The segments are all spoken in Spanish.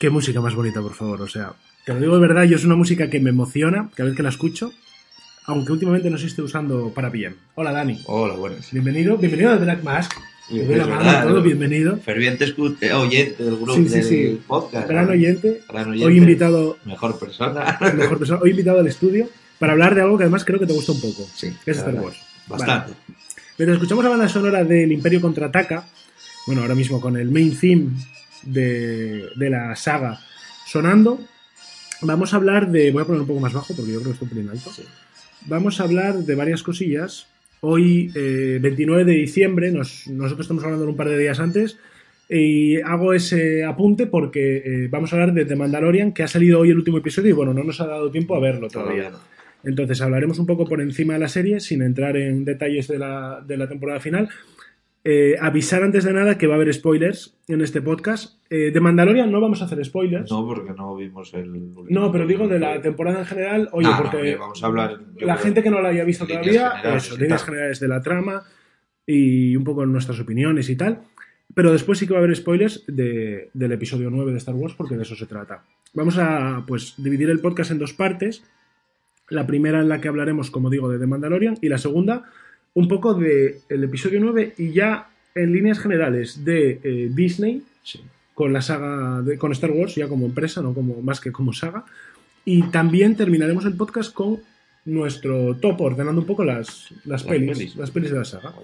Qué música más bonita, por favor. O sea, te lo digo de verdad, yo es una música que me emociona cada vez que la escucho, aunque últimamente no se esté usando para bien. Hola, Dani. Hola, buenas. Bienvenido, bienvenido a Black Mask. Te doy la mano, ¿no? bienvenido. Ferviente eh, oyente del grupo Sí, sí, del sí. podcast. Gran oyente. Gran oyente. Hoy invitado, Mejor persona. mejor persona, hoy invitado al estudio para hablar de algo que además creo que te gusta un poco. Sí, que es Star. Wars. Bastante. Mientras escuchamos la banda sonora del Imperio Contraataca, bueno, ahora mismo con el main theme de, de la saga sonando, vamos a hablar de. Voy a poner un poco más bajo porque yo creo que estoy pelín alto. Sí. Vamos a hablar de varias cosillas. Hoy, eh, 29 de diciembre, nos- nosotros estamos hablando un par de días antes, y hago ese apunte porque eh, vamos a hablar de The Mandalorian, que ha salido hoy el último episodio y bueno, no nos ha dado tiempo a verlo todavía. Entonces hablaremos un poco por encima de la serie, sin entrar en detalles de la, de la temporada final. Eh, avisar antes de nada que va a haber spoilers en este podcast. Eh, de Mandalorian no vamos a hacer spoilers. No, porque no vimos el. No, pero digo de la temporada en general. Oye, Ah, no, porque bien, vamos a hablar. la gente que no la haya visto todavía, generales eso, y líneas generales de la trama y un poco nuestras opiniones y tal. Pero después sí que va a haber spoilers de- del episodio 9 de Star Wars porque de eso se trata. Vamos a pues dividir el podcast en dos partes. La primera en la que hablaremos, como digo, de The Mandalorian y la segunda un poco de el episodio 9 y ya en líneas generales de eh, Disney Sí. con la saga de, con Star Wars ya como empresa, no como más que como saga. Y también terminaremos el podcast con nuestro top, ordenando un poco las, las, Las pelis, pelis. las pelis de la saga.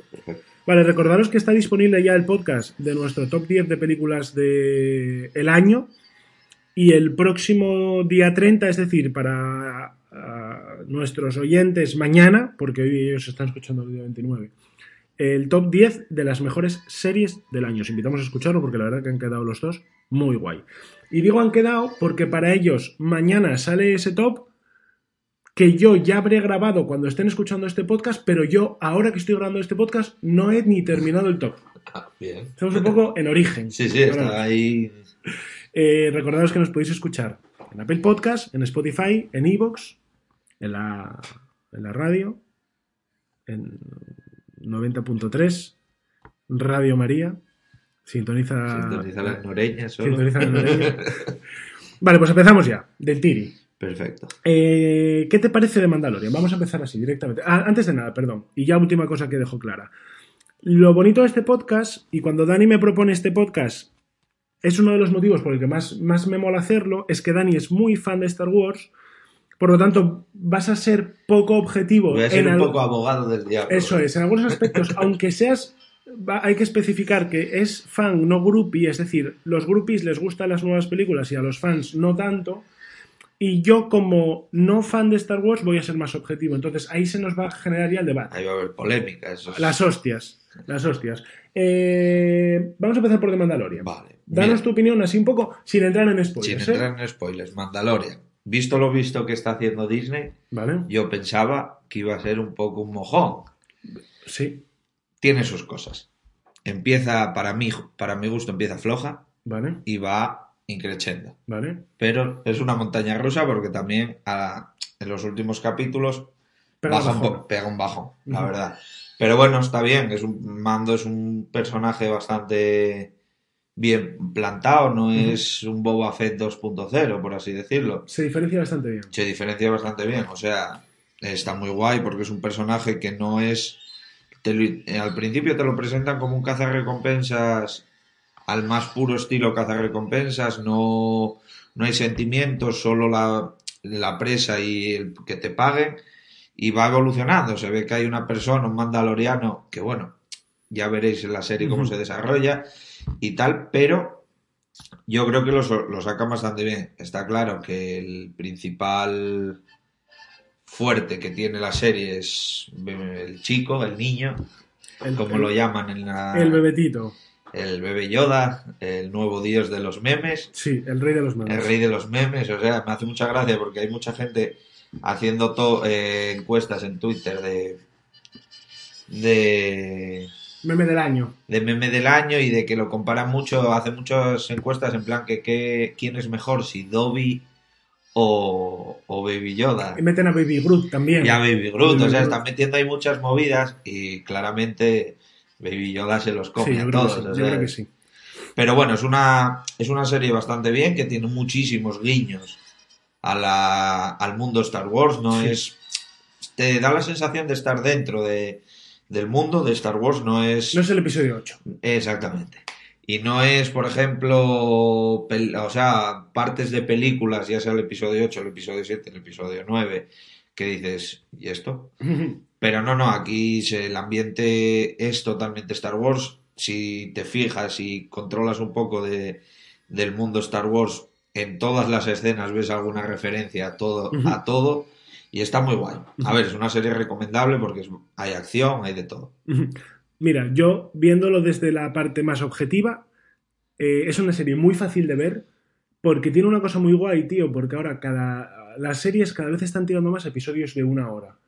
Vale, recordaros que está disponible ya el podcast de nuestro top 10 de películas del el año. Y el próximo día 30, es decir, para nuestros oyentes mañana, porque hoy ellos están escuchando el día 29, el top 10 de las mejores series del año. Os invitamos a escucharlo porque la verdad que han quedado los dos muy guay. Y digo han quedado porque para ellos mañana sale ese top que yo ya habré grabado cuando estén escuchando este podcast, pero yo ahora que estoy grabando este podcast no he ni terminado el top. Ah, bien. Estamos un poco en origen. Sí, sí, está ahí. eh, recordaros que nos podéis escuchar en Apple Podcast, en Spotify, en Evox, en la, en la radio, en 90.3, Radio María. Sintoniza, Sintoniza las noreñas solo. sintoniza la noreña. Vale, pues empezamos ya, del Tiri. Perfecto. Eh, ¿Qué te parece de Mandalorian? Vamos a empezar así, directamente. Ah, antes de nada, perdón. Y ya última cosa que dejo clara. Lo bonito de este podcast, y cuando Dani me propone este podcast, es uno de los motivos por el que más, más me mola hacerlo, es que Dani es muy fan de Star Wars. Por lo tanto, vas a ser poco objetivo. Voy a ser en un al- poco abogado del diablo. Eso es, en algunos aspectos, aunque seas. Hay que especificar que es fan, no groupie, es decir, los groupies les gustan las nuevas películas y a los fans no tanto. Y yo, como no fan de Star Wars, voy a ser más objetivo. Entonces ahí se nos va a generar ya el debate. Ahí va a haber polémica. Eso es- Las hostias. Las hostias. Eh, vamos a empezar por The Mandalorian. Vale. Danos Mira, tu opinión así un poco, sin entrar en sin spoilers. ¿eh? entrar en spoilers, Mandalorian. Visto lo visto que está haciendo Disney, ¿Vale? yo pensaba que iba a ser un poco un mojón. Sí. Tiene sus cosas. Empieza, para mí, para mi gusto, empieza floja Vale. y va increciendo. Vale. Pero es una montaña rusa porque también a- en los últimos capítulos Pero baja un pega un bajón, la verdad. Pero bueno, está bien. Es un, Mando es un personaje bastante bien plantado, no es un Boba Fett 2.0, por así decirlo. Se diferencia bastante bien. Se diferencia bastante bien, o sea, está muy guay porque es un personaje que no es... te lo- eh, al principio te lo presentan como un cazarrecompensas al más puro estilo cazarrecompensas, no, no hay sentimientos, solo la, la presa y el que te paguen, y va evolucionando, se ve que hay una persona, un mandaloriano, que bueno, ya veréis en la serie cómo se desarrolla y tal, pero yo creo que lo, lo sacan bastante bien. Está claro que el principal fuerte que tiene la serie es el chico, el niño, El, como el- lo llaman en la... el bebetito. el bebé Yoda, el nuevo dios de los memes, Sí, el rey de los memes. el rey de los memes. O sea, me hace mucha gracia porque hay mucha gente haciendo to- eh, encuestas en Twitter de... de Meme del año. de meme del año y de que lo comparan mucho, hace muchas encuestas en plan que, que quién es mejor, si Dobby o, o Baby Yoda. Y meten a Baby Groot también. Y a Baby Groot, Baby o sea, Groot. están metiendo ahí muchas movidas y claramente Baby Yoda se los come Sí, a todos. yo creo que sí. Pero bueno, es una, es una serie bastante bien, que tiene muchísimos guiños a la, al mundo Star Wars, no Sí. es... Te da la sensación de estar dentro de, del mundo de Star Wars, no es... No es el episodio 8. Exactamente. Y no es, por ejemplo, o sea, partes de películas, ya sea el episodio 8, el episodio 7, el episodio 9, que dices, ¿y esto? Pero no, no, aquí el ambiente es totalmente Star Wars. Si te fijas y controlas un poco de, del mundo Star Wars, en todas las escenas ves alguna referencia a todo, a todo y está muy guay. A ver, es una serie recomendable porque es- hay acción, hay de todo. Mira, yo viéndolo desde la parte más objetiva, eh, es una serie muy fácil de ver porque tiene una cosa muy guay, tío, porque ahora cada las series cada vez están tirando más episodios de una hora.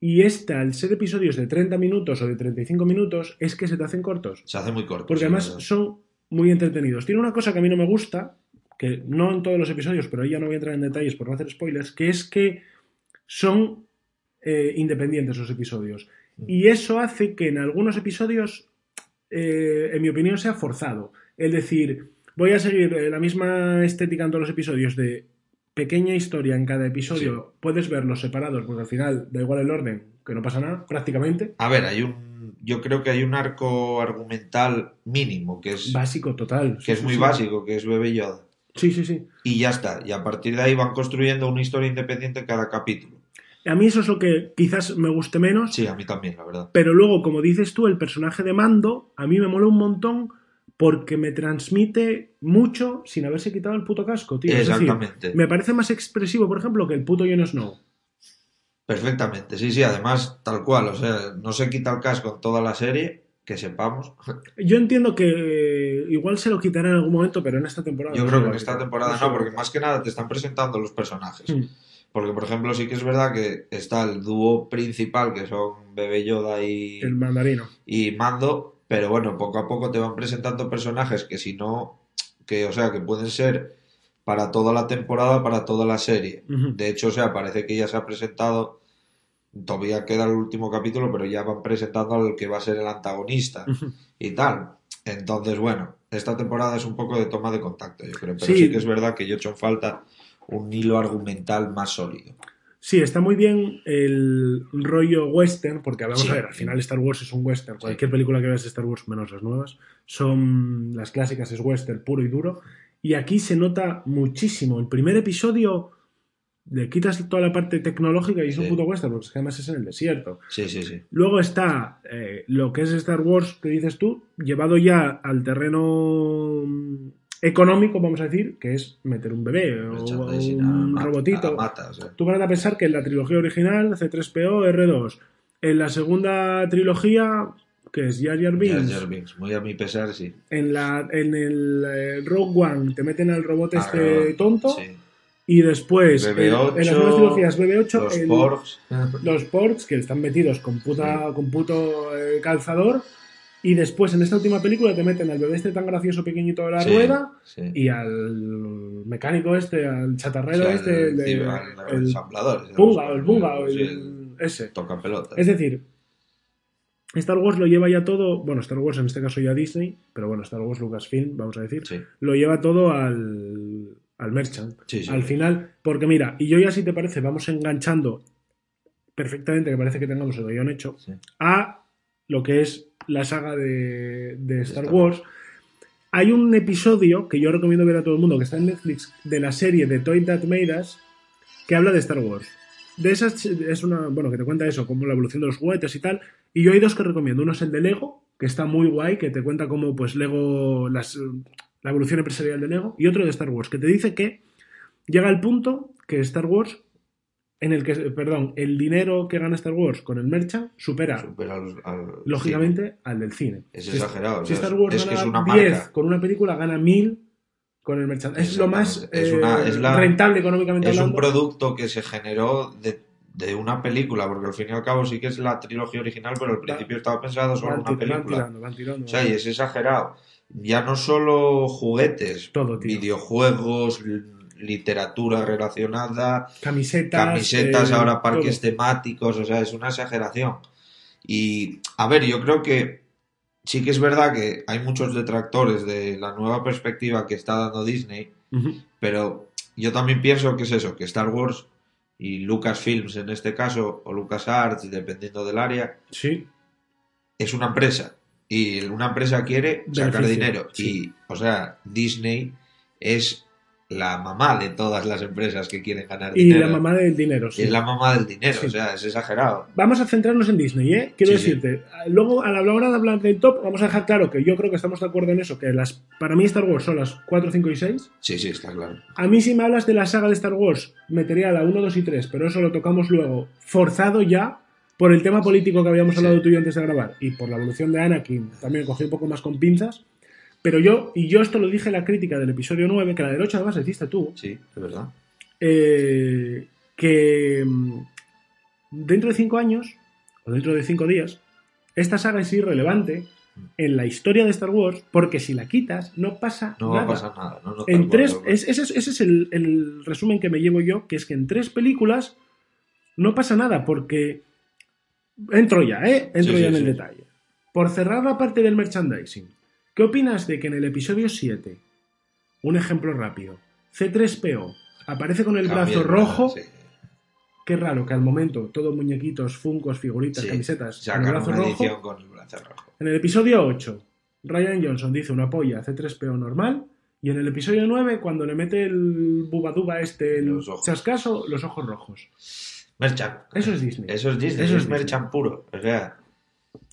Y esta, al ser episodios de 30 minutos o de 35 minutos, es que se te hacen cortos. Se hace muy corto. Porque sí, además verdad. son muy entretenidos. Tiene una cosa que a mí no me gusta, que no en todos los episodios, pero ahí ya no voy a entrar en detalles por no hacer spoilers, que es que son eh, independientes los episodios. Y eso hace que en algunos episodios, eh, en mi opinión, sea forzado. Es decir, voy a seguir eh, la misma estética en todos los episodios de pequeña historia en cada episodio. Puedes verlos separados, porque al final da igual el orden, que no pasa nada, prácticamente. A ver, hay un. Yo creo que hay un arco argumental mínimo, que es, Básico total. que es Sí, muy básico, que es Bebe Yoda. Sí, sí, sí. Y ya está. Y a partir de ahí van construyendo una historia independiente en cada capítulo. A mí eso es lo que quizás me guste menos, Sí, a mí también, la verdad. pero luego, como dices tú, el personaje de Mando a mí me mola un montón porque me transmite mucho sin haberse quitado el puto casco, tío. Es decir, Exactamente. me parece más expresivo, por ejemplo, que el puto Jon Snow. Perfectamente. Sí, sí, además, tal cual. O sea, no se quita el casco en toda la serie, que sepamos. Yo entiendo que eh, igual se lo quitará en algún momento, pero en esta temporada. Yo no creo que en esta temporada no, porque más que nada te están presentando los personajes. Mm. Porque, por ejemplo, sí que es verdad que está el dúo principal, que son Bebe Yoda y, El mandarino. y Mando, pero bueno, poco a poco te van presentando personajes que si no, que o sea, que pueden ser para toda la temporada, para toda la serie. De hecho, o sea, parece que ya se ha presentado, todavía queda el último capítulo, pero ya van presentando al que va a ser el antagonista y tal. Entonces, bueno, esta temporada es un poco de toma de contacto, yo creo, pero Sí. sí, que es verdad que yo he hecho en falta un hilo argumental más sólido. Sí, está muy bien el rollo western, porque vamos Sí. a ver, al final Star Wars es un western. Cualquier película que veas de Star Wars, menos las nuevas, son las clásicas, es western puro y duro. Y aquí se nota muchísimo. El primer episodio le quitas toda la parte tecnológica y es un puto western, porque además es en el desierto. Sí, sí, sí. Luego está eh, lo que es Star Wars, que dices tú, llevado ya al terreno económico, vamos a decir, que es meter un bebé o un a- robotito. a mata, o sea. Tú vas a pensar que en la trilogía original, C3PO, R2. En la segunda trilogía, que es Jar Jar Binks. Jar Binks, Muy a mi pesar, sí. En, la, en el eh, Rogue One te meten al robot Ah, este tonto. sí. Y después, en, BB8, en las nuevas trilogías, BB8, Los el- los que están metidos con, puta, con puto eh, calzador. Y después, en esta última película, te meten al bebé este tan gracioso pequeñito de la Sí, rueda sí. y al mecánico este, al chatarrero O sea, este, el, el, al el ensamblador. Bunga, el Bunga, el- ese. Toca pelota. Es decir, Star Wars lo lleva ya todo, bueno, Star Wars en este caso ya Disney, pero bueno, Star Wars Lucasfilm, vamos a decir, Sí, lo lleva todo al, al merchant. Al final, porque mira, y yo ya si te parece, vamos enganchando perfectamente, que parece que tengamos el guion hecho, a lo que es la saga de, de Star, Wars. Hay un episodio que yo recomiendo ver a todo el mundo, que está en Netflix, de la serie de Toy That Made Us, que habla de Star Wars. De esas es una, bueno, que te cuenta eso, como la evolución de los juguetes y tal. Y yo hay dos que recomiendo. Uno es el de Lego, que está muy guay, que te cuenta cómo pues Lego, las, la evolución empresarial de Lego. Y otro de Star Wars, que te dice que llega el punto que Star Wars, en el que, perdón, el dinero que gana Star Wars con el merchant supera, Supera al- al- lógicamente, al del cine. Es Si- exagerado. Si Star Wars es que es gana una 10 marca. con una película, gana 1000 con el merchant. Es lo más Exactamente. Es una- eh, es la- rentable económicamente Es un producto que se generó de, de una película, porque al fin y al cabo sí que es la trilogía original, pero al principio estaba pensado solo en Van, una van película. tirando, van tirando. O sea, y es exagerado. Ya no solo juguetes, Todo, videojuegos, literatura relacionada, Camisetas. camisetas, eh, ahora parques todo. temáticos, o sea, es una exageración. Y, a ver, yo creo que sí que es verdad que hay muchos detractores de la nueva perspectiva que está dando Disney, pero yo también pienso que es eso, que Star Wars y Lucasfilms en este caso, o LucasArts, dependiendo del área, Sí, es una empresa. Y una empresa quiere sacar Beneficio, dinero. sí. Y, o sea, Disney es la mamá de todas las empresas que quieren ganar y dinero. la mamá del dinero. sí. Es la mamá del dinero, Sí. o sea, es exagerado. Vamos a centrarnos en Disney, ¿eh? Quiero Sí, sí. decirte, luego a la hora de hablar del top, vamos a dejar claro que yo creo que estamos de acuerdo en eso, que las para mí Star Wars son las 4, 5 y 6. Sí, sí, está claro. A mí si me hablas de la saga de Star Wars, metería la 1, 2 y 3, pero eso lo tocamos luego, forzado ya por el tema político que habíamos hablado tú y yo antes de grabar, y por la evolución de Anakin, también cogí un poco más con pinzas, pero yo, y yo esto lo dije en la crítica del episodio 9, que la del 8 además la hiciste tú, Sí, es verdad. eh, que mm, dentro de 5 años, o dentro de 5 días, esta saga es irrelevante en la historia de Star Wars, porque si la quitas, no pasa No va nada. a pasar nada. No, no En tres, cual, es- ese es, ese es el, el resumen que me llevo yo, que es que en tres películas no pasa nada, porque entro ya, ¿eh? Entro Sí, ya sí, en el sí. detalle. Por cerrar la parte del merchandising, ¿qué opinas de que en el episodio 7, un ejemplo rápido, C3PO aparece con el Cambia brazo el- rojo? sí. Qué raro que al momento todos muñequitos, funcos, figuritas, Sí, camisetas con el brazo rojo. con el brazo rojo. En el episodio 8, Ryan Johnson dice una polla C3PO normal. Y en el episodio 9, cuando le mete el bubaduba este, el Los ojos. chascaso, los ojos rojos. Merchan. Eso es Disney. Eso es Disney. Eso es es Disney. Merchan puro. O sea,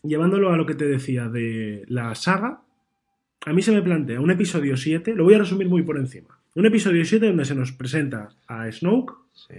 Llevándolo a lo que te decía de la saga, a mí se me plantea un episodio 7, lo voy a resumir muy por encima. Un episodio 7 donde se nos presenta a Snoke, sí.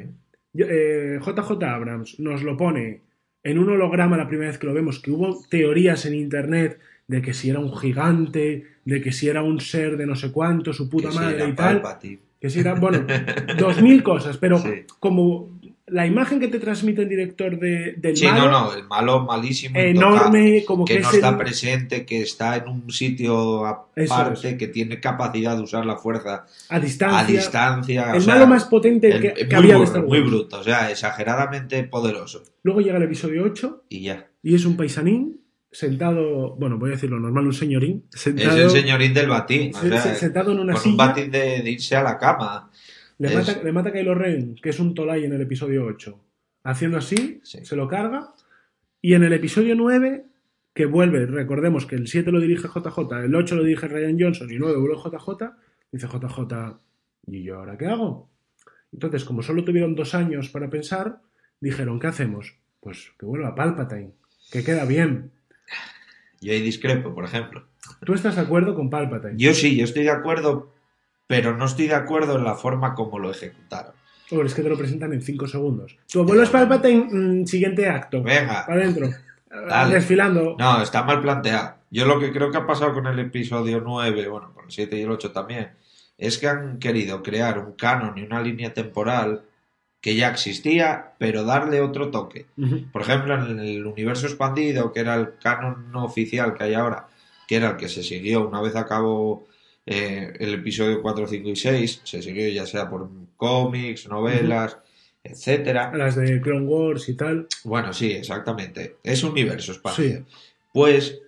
Eh, JJ Abrams nos lo pone en un holograma la primera vez que lo vemos, que hubo teorías en internet de que si era un gigante, de que si era un ser de no sé cuánto, su puta Que madre era y tal, Palpatine. que si era, bueno, dos mil cosas, pero Sí. como la imagen que te transmite el director de, del Sí, malo, no, no, el malo malísimo. enorme, como que, que no es está el- presente, que está en un sitio aparte, que tiene capacidad de usar la fuerza a distancia, a distancia. o el sea, malo más potente el- que, que había de bru- Star muy bruto, o sea, exageradamente poderoso. Luego llega el episodio 8 Y ya. y es un paisanín sentado, bueno, voy a decirlo normal, un señorín, sentado, Es el señorín del batín. O sea, sentado en una con silla. un batín de, de irse a la cama. Le, Es- mata, le mata a Kylo Ren, que es un Tolai en el episodio 8. Haciendo así, Sí. se lo carga. Y en el episodio 9, que vuelve, recordemos que el 7 lo dirige JJ, el 8 lo dirige Ryan Johnson y el 9 vuelve JJ, dice JJ, ¿y yo ahora qué hago? Entonces, como solo tuvieron dos años para pensar, dijeron, ¿qué hacemos? Pues que vuelva Palpatine, que queda bien. Yo ahí discrepo, por ejemplo. ¿Tú estás de acuerdo con Palpatine? Yo sí, yo estoy de acuerdo, pero no estoy de acuerdo en la forma como lo ejecutaron. Oh, es que te lo presentan en 5 segundos. Tu abuelo es Palpatine, mm, siguiente acto. Venga. Para adentro. Dale. Desfilando. No, está mal planteado. Yo lo que creo que ha pasado con el episodio 9, bueno, con el 7 y el 8 también, es que han querido crear un canon y una línea temporal que ya existía, pero darle otro toque. Por ejemplo, en el universo expandido, que era el canon no oficial que hay ahora, que era el que se siguió una vez acabó eh, el episodio 4, 5 y 6, se siguió ya sea por cómics, novelas, etcétera. Las de Clone Wars y tal. Bueno, sí, exactamente. Es universo expandido. Sí. Pues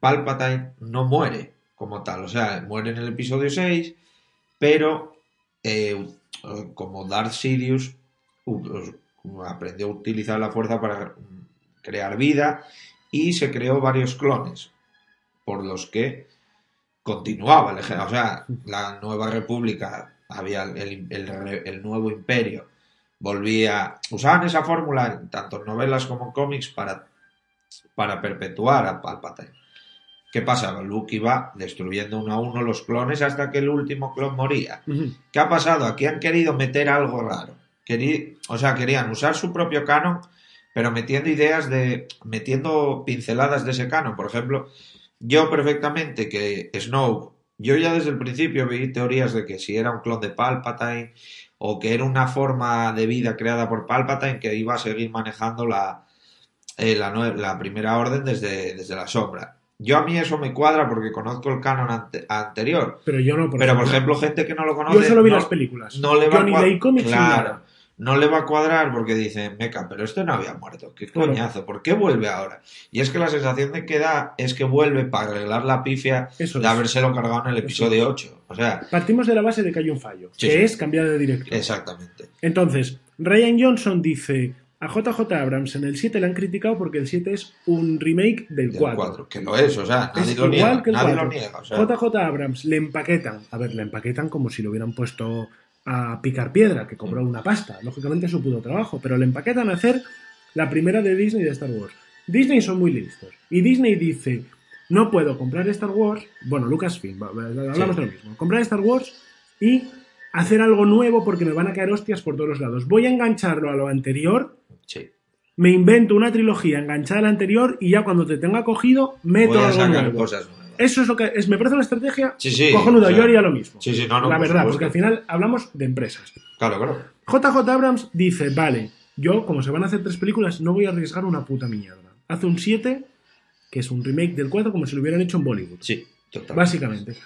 Palpatine no muere como tal. O sea, muere en el episodio 6, pero eh, como Darth Sidious aprendió a utilizar la fuerza para crear vida y se creó varios clones por los que continuaba el ejército. O sea, la nueva república, había el, el- el nuevo imperio, volvía. Usaban esa fórmula en tanto en novelas como en cómics para, para perpetuar a Palpatine. ¿Qué pasaba? Luke iba destruyendo uno a uno los clones hasta que el último clon moría. ¿Qué ha pasado? Aquí han querido meter algo raro. Querí- o sea, querían usar su propio canon, pero metiendo ideas de. metiendo pinceladas de ese canon. Por ejemplo, yo perfectamente que Snow. Yo ya desde el principio vi teorías de que si era un clon de Palpatine o que era una forma de vida creada por Palpatine que iba a seguir manejando la, eh, la, primera orden desde, desde la sombra. Yo a mí eso me cuadra porque conozco el canon ante- anterior. Pero yo no, por Pero, por ejemplo. ejemplo, gente que no lo conoce. yo solo vi no- las películas. no le va yo ni leí cómics Claro. No le va a cuadrar porque dice, meca, pero este no había muerto, qué Claro. coñazo, ¿por qué vuelve ahora? Y es que la sensación de que da es que vuelve para arreglar la pifia Eso de es. habérselo cargado en el episodio 8. O sea, Partimos de la base de que hay un fallo, Sí, que sí. es cambiar de director. exactamente. Entonces, Ryan Johnson dice, a JJ Abrams en el 7 le han criticado porque el 7 es un remake del Del 4. 4, que lo es, o sea, nadie Es lo igual niega. que el Nadie 4. lo niega. O sea, JJ Abrams le empaquetan, a ver, le empaquetan como si lo hubieran puesto a picar piedra, que cobró una pasta, lógicamente es su puto trabajo, pero le empaquetan a hacer la primera de Disney de Star Wars. Disney son muy listos. Y Disney dice, no puedo comprar Star Wars, bueno, Lucasfilm, hablamos Sí. de lo mismo, comprar Star Wars y hacer algo nuevo porque me van a caer hostias por todos los lados. Voy a engancharlo a lo anterior, sí. me invento una trilogía enganchada a la anterior y ya cuando te tenga cogido meto Voy a algo sacar nuevo. cosas. Eso es lo que es, me parece una estrategia Sí, sí, cojonuda. o sea, Yo haría lo mismo. Sí, sí, no, no. la verdad, supuesto. porque al final hablamos de empresas. Claro, claro. JJ Abrams dice, vale, yo como se van a hacer tres películas no voy a arriesgar una puta mierda. Hace un 7, que es un remake del 4 como si lo hubieran hecho en Bollywood. Sí, total. Básicamente.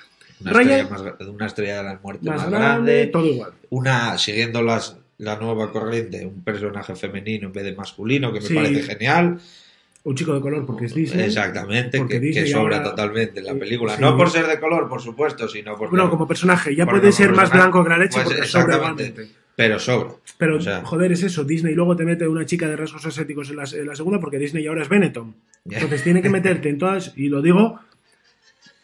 Una Ryan- estrella, más, una estrella de la muerte Más más, grande, grande. todo igual. Una, siguiendo las, la nueva corriente, un personaje femenino en vez de masculino, que me Sí. parece genial. Un chico de color porque es Disney. Exactamente, porque que, que Disney sobra ahora- totalmente en la película. Sí. No por ser de color, por supuesto, sino porque. Bueno, como personaje, ya puede ser más blanco que la leche pues, porque sobra igualmente. Pero sobra. Pero, O sea- joder, es eso. Disney luego te mete una chica de rasgos asiáticos en la, en la segunda porque Disney ahora es Benetton. Entonces tiene que meterte en todas, y lo digo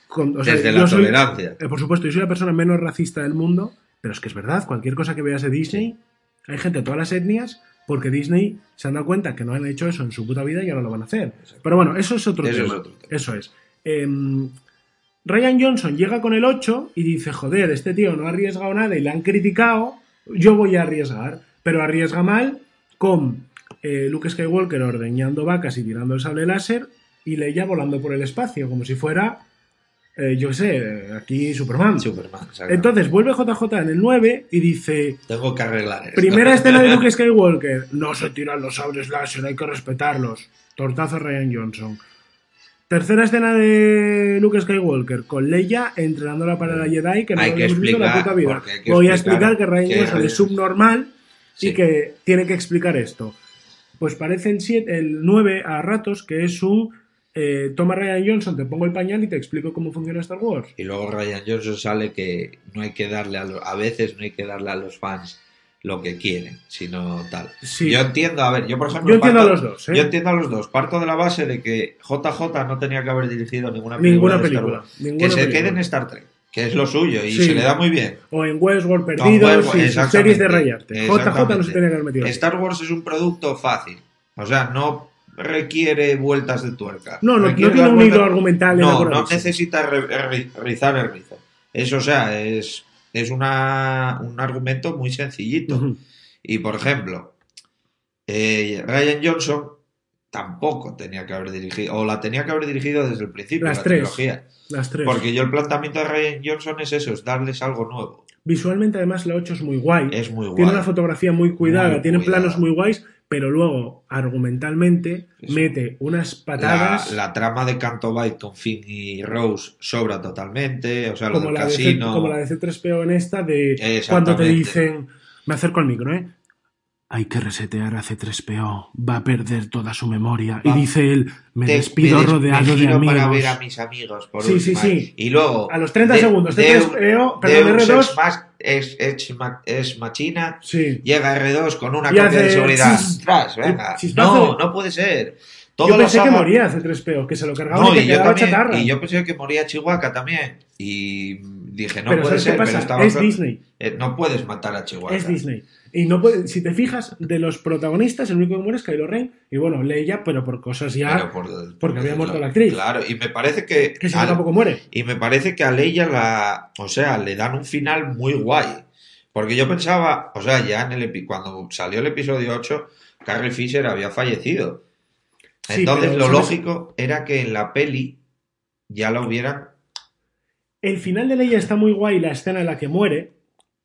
con, o sea, Desde la soy- tolerancia. eh, por supuesto, yo soy la persona menos racista del mundo, pero es que es verdad, cualquier cosa que veas de Disney, hay gente de todas las etnias, porque Disney se han dado cuenta que no han hecho eso en su puta vida y ahora lo van a hacer. Pero bueno, eso es otro Eso tema. es otro tema. Eso es. Em, Ryan Johnson llega con el 8 y dice, joder, este tío no ha arriesgado nada y le han criticado, yo voy a arriesgar, pero arriesga mal con eh, Luke Skywalker ordeñando vacas y tirando el sable láser y Leia volando por el espacio, como si fuera, eh, yo qué sé, aquí Superman. Superman. Entonces vuelve JJ en el 9 y dice, Tengo que arreglar esto. primera escena de Luke Skywalker, no se tiran los sables láser, hay que respetarlos. Tortazo Ryan Johnson. Tercera escena de Luke Skywalker con Leia entrenándola para la Jedi que no Hay lo que hemos visto en la puta vida. Voy a explicar que Ryan Johnson es subnormal Sí. y que tiene que explicar esto. Pues parece el, 7, el 9 a ratos que es un eh, toma Ryan Johnson, te pongo el pañal y te explico cómo funciona Star Wars. Y luego Ryan Johnson sale que no hay que darle a, lo- a veces no hay que darle a los fans lo que quieren, sino tal. Sí. Yo entiendo, a ver, yo por ejemplo. Yo entiendo parto- a los dos, ¿eh? Yo entiendo a los dos. Parto de la base de que JJ no tenía que haber dirigido ninguna película. Ninguna de Star película, Wars. ninguna que se quede en Star Trek, que es lo suyo y Sí. se le da muy bien. O en Westworld Perdidos y series de rayarte. JJ no se tenía que haber metido. Star Wars es un producto fácil. O sea, no requiere vueltas de tuerca. No, no, no tiene un hilo argumental No, no necesita re- ri- rizar el rizo. Eso, o sea, es, es una, un argumento muy sencillito. Ujú. Y, por ejemplo, eh, Ryan Johnson tampoco tenía que haber dirigido, o la tenía que haber dirigido desde el principio, Las la tres. trilogía. Las tres. Porque yo el planteamiento de Ryan Johnson es eso, es darles algo nuevo. Visualmente, además, la 8 es muy guay. Es muy guay. Tiene una fotografía muy cuidada, Muy tiene cuidada. planos muy guays, pero luego, argumentalmente, Eso. mete unas patadas la trama de Canto Bight con Finn y Rose sobra totalmente, o sea, lo como, del la de C- casino. como la de C3PO en esta, de cuando te dicen, me acerco al micro, ¿eh? Hay que resetear a C3PO, va a perder toda su memoria. Va. Y dice él, me Te- despido me des- rodeado me de amigos. para ver a mis amigos. Por Sí, sí, sí. Y luego. A los 30 segundos, C3PO, perdón, Deus R2. Ex Mas- Ex- Ex Ma- Ex Machina. Sí. Llega R2 con una Y copia de seguridad. chis- Tras, venga. No, no puede ser. Todo Yo pensé que moría C3PO, que se lo cargaba No, y que y yo, quedaba también, chatarra. y yo pensé que moría Chihuahua también. Y dije, no pero puede ¿sabes qué ser, pero estaba Es Disney. Eh, no puedes matar a Chihuahua. Es Disney. Y no puede, si te fijas, de los protagonistas, el único que muere es Kylo Ren. Y bueno, Leia, pero por cosas ya. Por- porque había muerto la actriz. Claro, y me parece que. que si tampoco muere. Y me parece que a Leia la. O sea, le dan un final muy guay. Porque yo pensaba, o sea, ya en el cuando salió el episodio 8, Carrie Fisher había fallecido. Entonces lo lógico era que en la peli ya la hubieran. El final de Leia está muy guay, la escena en la que muere.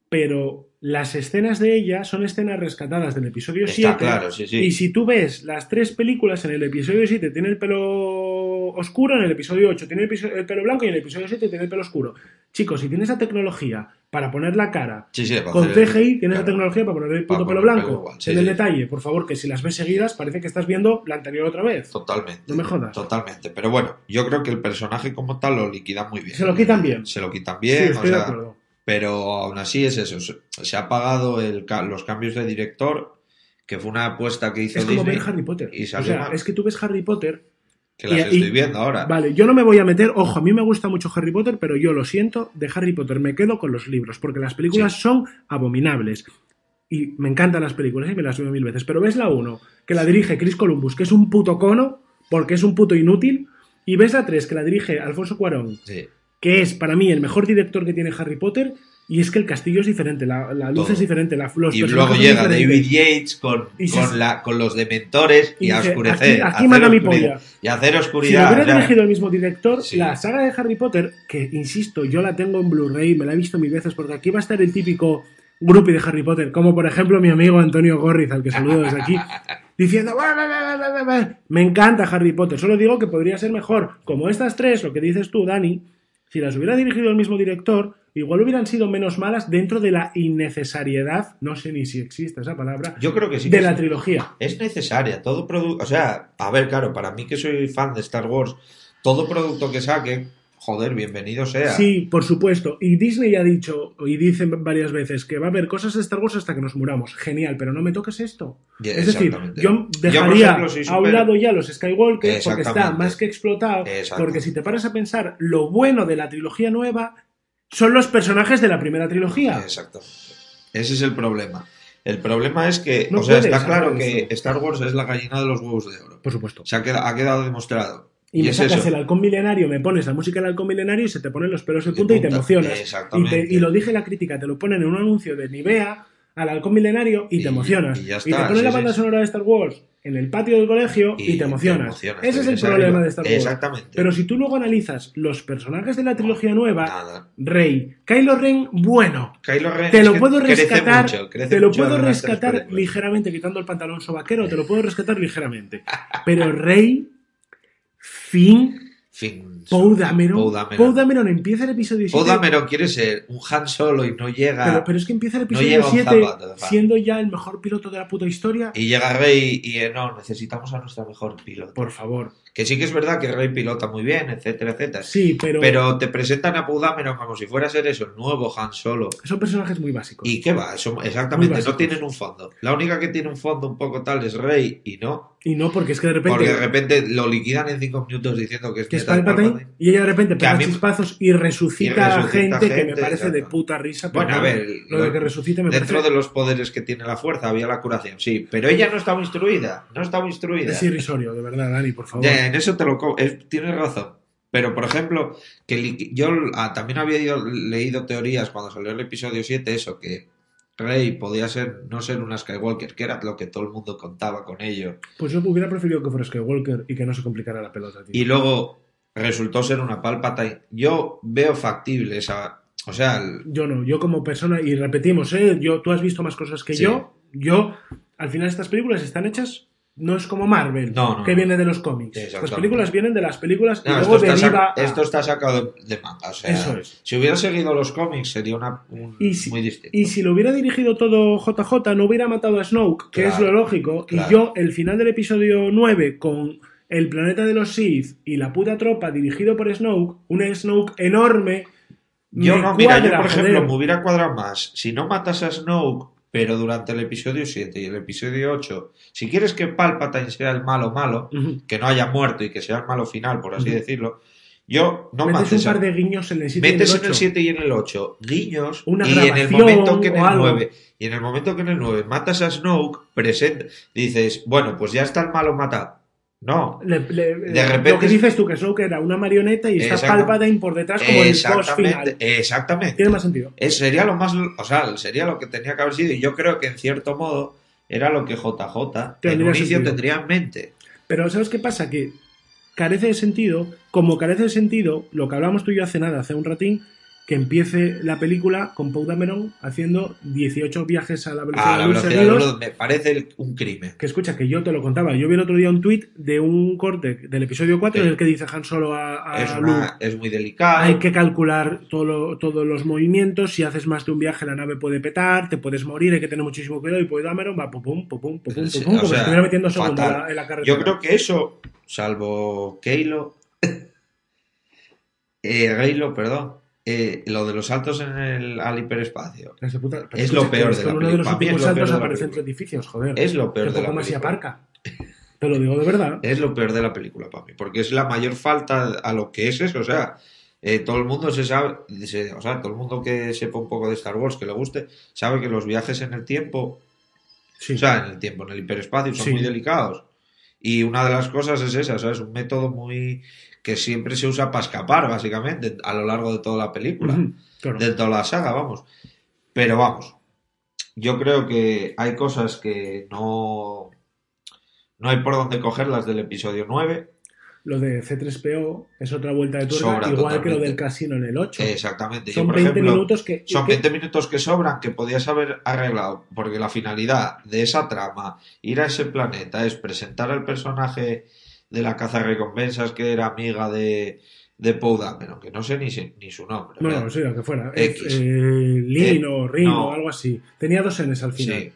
Pero las escenas de ella son escenas rescatadas del episodio Está 7. claro, sí, sí. Y si tú ves las tres películas en el episodio 7, tiene el pelo oscuro, en el episodio 8 tiene el, pelo blanco y en el episodio 7 tiene el pelo oscuro. Chicos, si tienes esa tecnología para poner la cara Sí, con CGI, tienes claro. tecnología para poner el puto pelo el blanco. pelo igual, sí, en el detalle, por favor, que si las ves seguidas parece que estás viendo la anterior otra vez. Totalmente. No me jodas. Totalmente. Pero bueno, yo creo que el personaje como tal lo liquidan muy bien. Se lo quitan bien. Se lo quitan bien, estoy o de sea, acuerdo. Pero aún así es eso. Se, ha pagado el los cambios de director, que fue una apuesta que hizo Es como Disney, ver Harry Potter. y o sea, es que tú ves Harry Potter que las y- estoy viendo ahora. Vale, yo no me voy a meter, ojo, a mí me gusta mucho Harry Potter, pero yo lo siento, de Harry Potter me quedo con los libros, porque las películas son abominables. Y me encantan las películas y me las veo mil veces. Pero ves la 1, que la dirige Chris Columbus, que es un puto cono, porque es un puto inútil. Y ves la 3, que la dirige Alfonso Cuarón, Sí. Que es para mí el mejor director que tiene Harry Potter. Y es que el castillo es diferente, la, la luz Todo. es diferente, la, los Y luego llega. David Yates con, Y se- con, la, con los dementores y, Y a oscurecer. aquí- aquí manda mi polla. Y hacer Si oscuridad. hubiera o sea, dirigido el mismo director, Sí. la saga de Harry Potter, que insisto, yo la tengo en Blu-ray, me la he visto mil veces, porque aquí va a estar el típico grupi de Harry Potter, como por ejemplo mi amigo Antonio Gorriz, al que saludo desde aquí, diciendo, "Bah, bah, bah, bah, bah, bah". me encanta Harry Potter, solo digo que podría ser mejor. Como estas tres, lo que dices tú, Dani, si las hubiera dirigido el mismo director, igual hubieran sido menos malas dentro de la innecesariedad, no sé ni si existe esa palabra, Yo creo que sí. de que la trilogía. Es necesaria. Todo producto. O sea, a ver, claro, para mí que soy fan de Star Wars, todo producto que saque, joder, bienvenido sea. Sí, por supuesto. Y Disney ha dicho, y dicen varias veces, que va a haber cosas de Star Wars hasta que nos muramos. Genial, pero no me toques esto. Es decir, yo dejaría ejemplo, a un lado ya los Skywalker porque está más que explotado. Porque si te paras a pensar, lo bueno de la trilogía nueva son los personajes de la primera trilogía. Exacto. Ese es el problema. El problema es que, No o sea, está claro que. Star Wars es la gallina de los huevos de oro. Por supuesto. Se ha quedado, ha quedado demostrado. Y, me es sacas eso. el halcón milenario, me pones la música del halcón milenario y se te ponen los pelos de De punta y te emocionas. Y, Exactamente. te- y lo dije en la crítica, te lo ponen en un anuncio de Nivea al halcón milenario y, Y- te emocionas. y ya te está, ponen sí, la banda sí. sonora de Star Wars en el patio del colegio y, te emocionas. emocionas, Ese te es el problema arriba. de Star Wars. Exactamente. Pero si tú luego analizas los personajes de la trilogía nueva, Nada. Rey, Kylo Ren, bueno. Kylo Ren Te lo puedo crece rescatar, mucho, crece te lo mucho puedo rescatar ligeramente quitando el pantalón sobaquero, te lo puedo rescatar ligeramente. Pero Rey, Finn, Fin. Poe Dameron, Poe Dameron. Poe Dameron empieza el episodio 7 Poe Dameron quiere ser un Han Solo y no llega. pero, pero es que empieza el No episodio un 7 zapato siendo ya el mejor piloto de la puta historia. Y llega Rey y eh, no, necesitamos a nuestra mejor piloto. Por favor. Que sí que es verdad que Rey pilota muy bien, etcétera, etcétera. Sí, pero, Pero te presentan a Poe Dameron como si fuera a ser eso, el nuevo Han Solo. son personajes muy básicos. ¿Y qué va? Exactamente, no tienen un fondo. La única que tiene un fondo un poco tal es Rey y no. Y no, porque es que de repente, Porque de repente lo liquidan en cinco minutos diciendo que es que es Palpatine, Y ella de repente pega mí- chispazos y resucita, a gente, que me gente, parece de puta risa. pero Bueno, a ver, lo de que resucite me Dentro parece de los poderes que tiene la fuerza había la curación, sí, pero ella no estaba instruida, no estaba instruida. es irrisorio, de verdad, Dani, por favor. Ya, en eso te lo es- tienes razón. Pero, por ejemplo, que yo ah, también había leído teorías cuando salió el episodio 7, eso, que Rey podía ser, no ser una Skywalker, que era lo que todo el mundo contaba con ello. Pues yo hubiera preferido que fuera Skywalker y que no se complicara la pelota, tío. Y luego resultó ser una Palpatine. Yo veo factible esa... O sea, el- Yo no, yo como persona, y repetimos, ¿eh? yo, tú has visto más cosas que Sí. yo, yo, al final estas películas están hechas, no es como Marvel, No, no, que no. viene de los cómics. Las películas vienen de las películas y luego esto, está deriva a- esto está sacado de, de manga. O sea, Eso es. si hubiera seguido los cómics sería una, un- Y si- muy distinto. Y si lo hubiera dirigido todo JJ, no hubiera matado a Snoke, que Claro, es lo lógico. claro. Y yo, el final del episodio 9, con el planeta de los Sith y la puta tropa dirigido por Snoke, un Snoke enorme. Yo no, mira, yo por ejemplo joder. me hubiera cuadrado más. Si no matas a Snoke, pero durante el episodio 7 y el episodio 8, si quieres que Palpatine sea el malo malo, que no haya muerto y que sea el malo final, por así decirlo, yo no Metes un mates a- par de guiños en el 7 y en el Metes en el 8. 7 y en el 8 guiños Una y en el momento que en el algo. 9 y en el momento que en el 9 matas a Snoke, presenta, dices, bueno, pues ya está el malo matado. No, Le- le- De repente- Lo que dices tú, que Snoke era una marioneta y está. Palpatine por detrás como el post exactamente, final. exactamente. Tiene más sentido. Es- sería lo más, o sea, sería lo que tenía que haber sido y yo creo que en cierto modo era lo que JJ en Tendría un inicio tendría en mente. Pero ¿sabes qué pasa? Que carece de sentido, como carece de sentido, lo que hablamos tú y yo hace nada, hace un ratín, que empiece la película con Paul Dameron haciendo 18 viajes a la velocidad A de la velocidad de luz me parece un crimen. Que escucha, que yo te lo contaba. Yo vi el otro día un tuit de un corte del episodio 4 Sí. en el que dice Han Solo a, a Es, Luke, una- es muy delicado. hay que calcular todo lo- todos los movimientos. Si haces más de un viaje, la nave puede petar, te puedes morir, hay que tener muchísimo cuidado. Y Paul Dameron va pum, pum, pum, pum, como si estuviera metiendo segundo en la, en la carretera. Yo creo que eso, salvo Keilo, eh, Halo, perdón, eh, lo de los saltos en el, al hiperespacio, Es, puta- Es escucha, lo peor de la uno de los película. Últimos lo peor saltos aparece entre película. edificios, joder. es lo peor de la película. aparca. Te lo digo de verdad. Es lo peor de la película para mí, porque es la mayor falta a lo que es eso, o sea, eh, todo el mundo se sabe, se- o sea, todo el mundo que sepa un poco de Star Wars, que le guste, sabe que los viajes en el tiempo Sí. O sea, en el tiempo, en el hiperespacio, son Sí. muy delicados. Y una de las cosas es esa, ¿sabes? Un método muy que siempre se usa para escapar, básicamente, a lo largo de toda la película, claro. de toda la saga, vamos. Pero vamos, yo creo que hay cosas que no, no hay por dónde cogerlas del episodio 9. Lo de C3PO es otra vuelta de tuerca, igual que lo del casino en el 8. Exactamente. Yo, Son por 20 ejemplo, minutos que... Son que- 20 minutos que sobran que podías haber arreglado, porque la finalidad de esa trama, ir a ese planeta, es presentar al personaje de la caza recompensas que era amiga de, de Poe Dameron, que no sé ni, ni su nombre. Bueno, ¿verdad? sí, lo que fuera. X. Eh, Lin Eh, o Rin no. o algo así. Tenía dos Ns al final. Sí.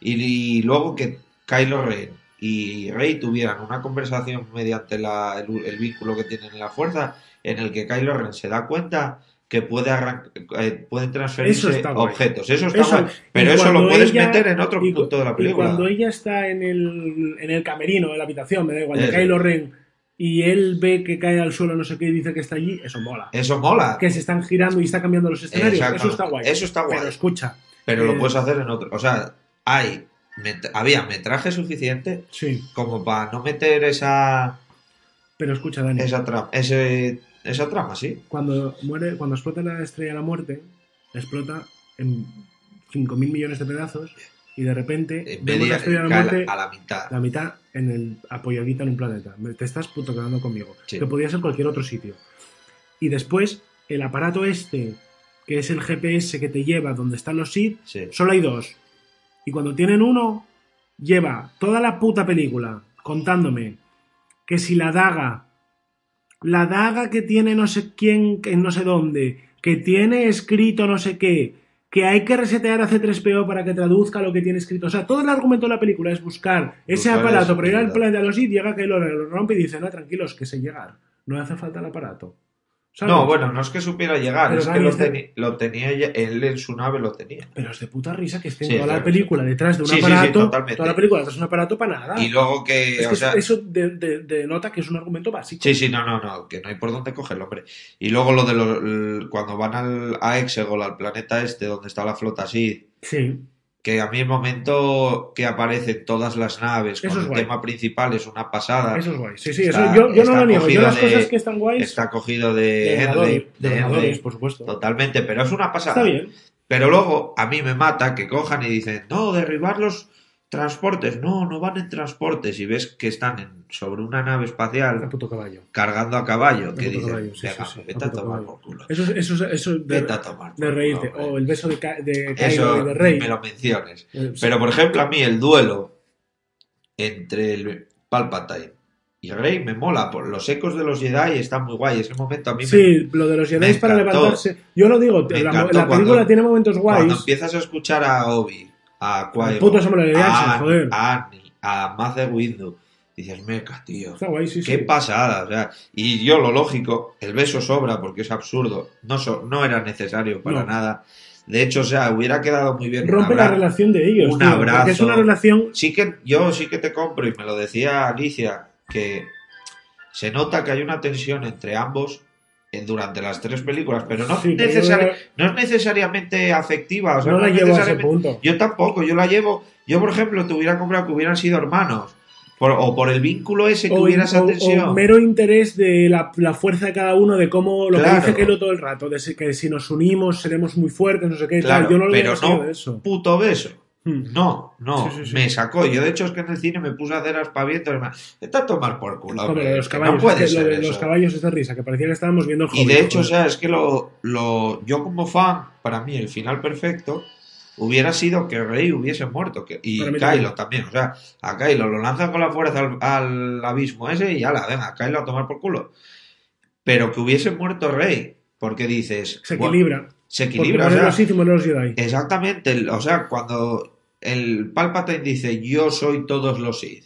Y, y luego que Kylo Ren y Rey tuvieran una conversación mediante la- el, el vínculo que tienen en la fuerza, en el que Kylo Ren se da cuenta que puede eh, pueden transferirse Eso objetos. Eso está Eso- guay. Pero y eso lo puedes ella- meter en otro y punto de la Y película. cuando ella está en el, en el camerino, en la habitación, me da igual, de. Kylo Ren, y él ve que cae al suelo, no sé qué, y dice que está allí, eso mola. Eso mola. Que se están girando y está cambiando los escenarios, Exacto. eso está guay. Eso está guay. Pero escucha, Pero lo eh, puedes hacer en otro. O sea, hay met- había metraje suficiente sí, como para no meter esa pero escucha, Dani. esa ese, esa trama, sí. Cuando muere, cuando explota la estrella de la muerte, explota en 5.000 millones de pedazos y de repente En vemos la estrella de la muerte a la mitad. la mitad en el apoyadita en un planeta. Te estás puto quedando conmigo. Sí. Que podría ser cualquier otro sitio. Y después, el aparato este, que es el GPS que te lleva donde están los Sí. solo hay dos. Y cuando tienen uno, lleva toda la puta película contándome que si la daga, la daga que tiene no sé quién, en no sé dónde, que tiene escrito no sé qué, que hay que resetear a C3PO para que traduzca lo que tiene escrito. O sea, todo el argumento de la película es buscar ese aparato para ir al planeta de los Sith, llega que lo, lo rompe y dice, no, tranquilos, que sé llegar. No hace falta el aparato. ¿Sabes? No, bueno, no es que supiera llegar, Pero es que lo, tenía ya- él en su nave lo tenía. Pero es de puta risa que esté en Sí, toda la película detrás de un Sí, sí, sí, aparato. totalmente. toda la película detrás de un aparato para nada. Y luego que, Es o que sea, eso de- de- denota que es un argumento básico. Sí, sí, no, no, no, que no hay por dónde cogerlo, hombre. Y luego lo de lo- cuando van al, a Exegol, al planeta este, donde está la flota así, Sí. Que a mí el momento que aparecen todas las naves Eso con es el guay. tema principal es una pasada. Eso es guay. Sí, sí, Está- eso yo, yo no lo niego. Yo las de- cosas que están guays. Está cogido de Henry, de de Henry, por supuesto. totalmente, pero es una pasada. Está bien. Pero luego a mí me mata que cojan y dicen, no, derribar los transportes. No, no van en transportes. Y ves que están en- sobre una nave espacial puto caballo. cargando a caballo. Que dicen, sí, "Venga, sí, sí, vete a tomar por culo. Eso, es- eso, es- eso de, Vete a tomar por de reírte. culo, hombre". O el beso de, de de Rey. me lo menciones. Eh. Pero, por ejemplo, a mí el duelo entre el Palpatine y Rey me mola. Por los ecos de los Jedi están muy guay. Ese momento a mí me, Sí, lo de los Jedi me para levantarse. Yo lo digo, Me la, película cuando- tiene momentos Cuando guays. empiezas a escuchar a Obi, a qui Al puto Samuel L. Jackson, joder. a Annie, a Windu, dices, meca, tío. Está guay, sí, sí. Qué pasada, o sea, y yo lo lógico, el beso sobra porque es absurdo, no, so- no era necesario para No. nada. De hecho, o sea, hubiera quedado muy bien. Rompe la relación de ellos. un tío, abrazo. es una relación. Sí que yo sí que te compro y me lo decía Alicia que se nota que hay una tensión entre ambos durante las tres películas, pero no, Sí, pero yo necesari- no- no es necesariamente afectiva. O sea, no la llevo a ese necesariamente- punto. Yo tampoco, yo la llevo. Yo, por ejemplo, te hubiera comprado que hubieran sido hermanos. Por- o por el vínculo ese que O, hubiera esa tensión. o mero interés de la, la fuerza de cada uno, de cómo lo Claro. que dice Kelo todo el rato, de que si nos unimos seremos muy fuertes, no sé qué, Claro, tal. Yo no lo pero no eso. puto beso. No, no, Sí, sí, sí. me sacó. Yo, de hecho, es que en el cine me puse a hacer aspavientos. Está a tomar por culo. Hombre, hombre, los caballos, no puede es que lo los caballos es de risa, que parecía que estábamos viendo el Y de hecho, o sea, es que lo, lo, yo como fan, para mí, el final perfecto hubiera sido que Rey hubiese muerto. Que, y Kylo también. O sea, a Kylo lo lanzan con la fuerza al, al abismo ese y ala, venga, Kylo a tomar por culo. Pero que hubiese muerto Rey. Porque dices. se bueno, equilibra. se Porque equilibra. o mueren sea, los Sith y mueren los Jedi. Exactamente, o sea, cuando el Palpatine dice yo soy todos los Sith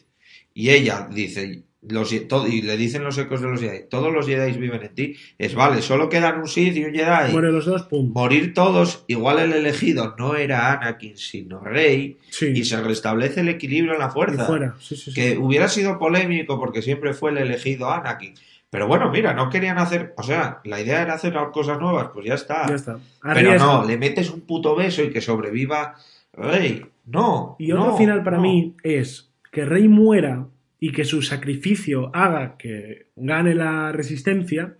y ella dice los, todo, y le dicen los ecos de los Jedi, todos los Jedi viven en ti, es vale, solo quedan un Sith y un Jedi. Los dos, pum. Morir todos, igual el elegido no era Anakin, sino Rey, Sí. y se restablece el equilibrio en la fuerza. fuera. Sí, sí, sí. Que hubiera sido polémico porque siempre fue el elegido Anakin. Pero bueno, mira, no querían hacer, o sea, la idea era hacer cosas nuevas, pues ya está. Ya está. Pero no, le metes un puto beso y que sobreviva Rey. No. Y otro no, final para no. mí es que Rey muera y que su sacrificio haga que gane la resistencia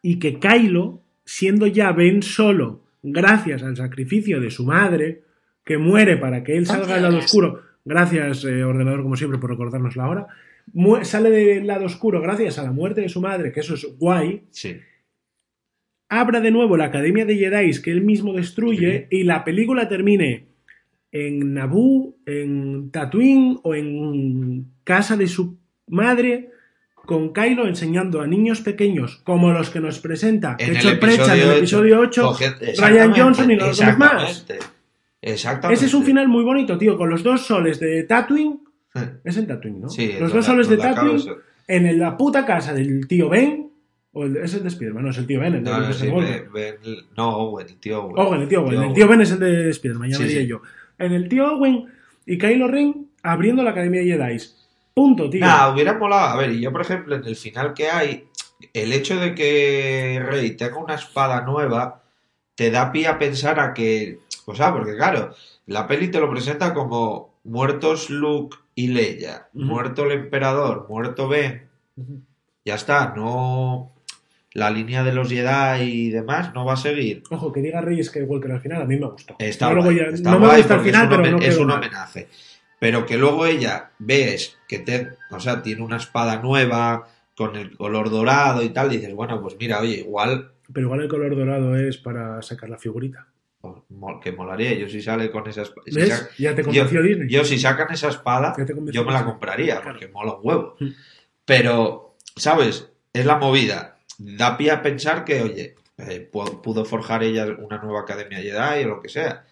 y que Kylo, siendo ya Ben solo, gracias al sacrificio de su madre, que muere para que él salga del lado oscuro, gracias eh, ordenador como siempre por recordarnos la hora, sale del lado oscuro gracias a la muerte de su madre, que eso es guay, Sí. abra de nuevo la Academia de Jedi que él mismo destruye y la película termine en Naboo, en Tatooine o en casa de su madre con Kylo enseñando a niños pequeños como los que nos presenta En el sorpresa en el episodio 8 coge- Ryan exactamente, Johnson y los demás más. Exactamente. Ese es un final muy bonito, tío, con los dos soles de Tatooine. Es en Tatooine, ¿no? Sí, los dos soles de Tatooine en la puta casa del tío Ben. O el, es el de Spiderman, no es el tío Ben, el de No, no, el sí, Skywalker. Ben- Ben- no, Owen, el tío Owen. Owen, el tío Owen. El tío Ben es el de Spider-Man, ya Sí, me diría sí. yo. En el tío Owen y Kylo Ren abriendo la Academia de Jedi. Punto, tío. Nah, hubiera molado. A ver, y yo, por ejemplo, en el final que hay, el hecho de que Rey tenga una espada nueva te da pie a pensar a que. O sea, porque claro, la peli te lo presenta como muertos Luke y Leia, muerto el emperador, muerto Ben. Ya está, no. La línea de los Jedi y demás no va a seguir. Ojo, que diga Rey Skywalker al final, a mí me gustó. Está no guay, a- está no me gusta al final, es un, pero homen- no es quedó un mal. homenaje. Pero que luego ella ves que te, o sea, tiene una espada nueva con el color dorado y tal, y dices, bueno, pues mira, oye, igual Pero igual el color dorado es para sacar la figurita. Que molaría. Yo si sale con esa espada. si ya te yo, convenció Disney. yo si sacan esa espada, yo me la compraría, Claro. porque mola un huevo. Mm. Pero, ¿sabes? Es la movida. Da pie a pensar que, oye, eh, pu- pudo forjar ella una nueva academia Jedi o lo que sea.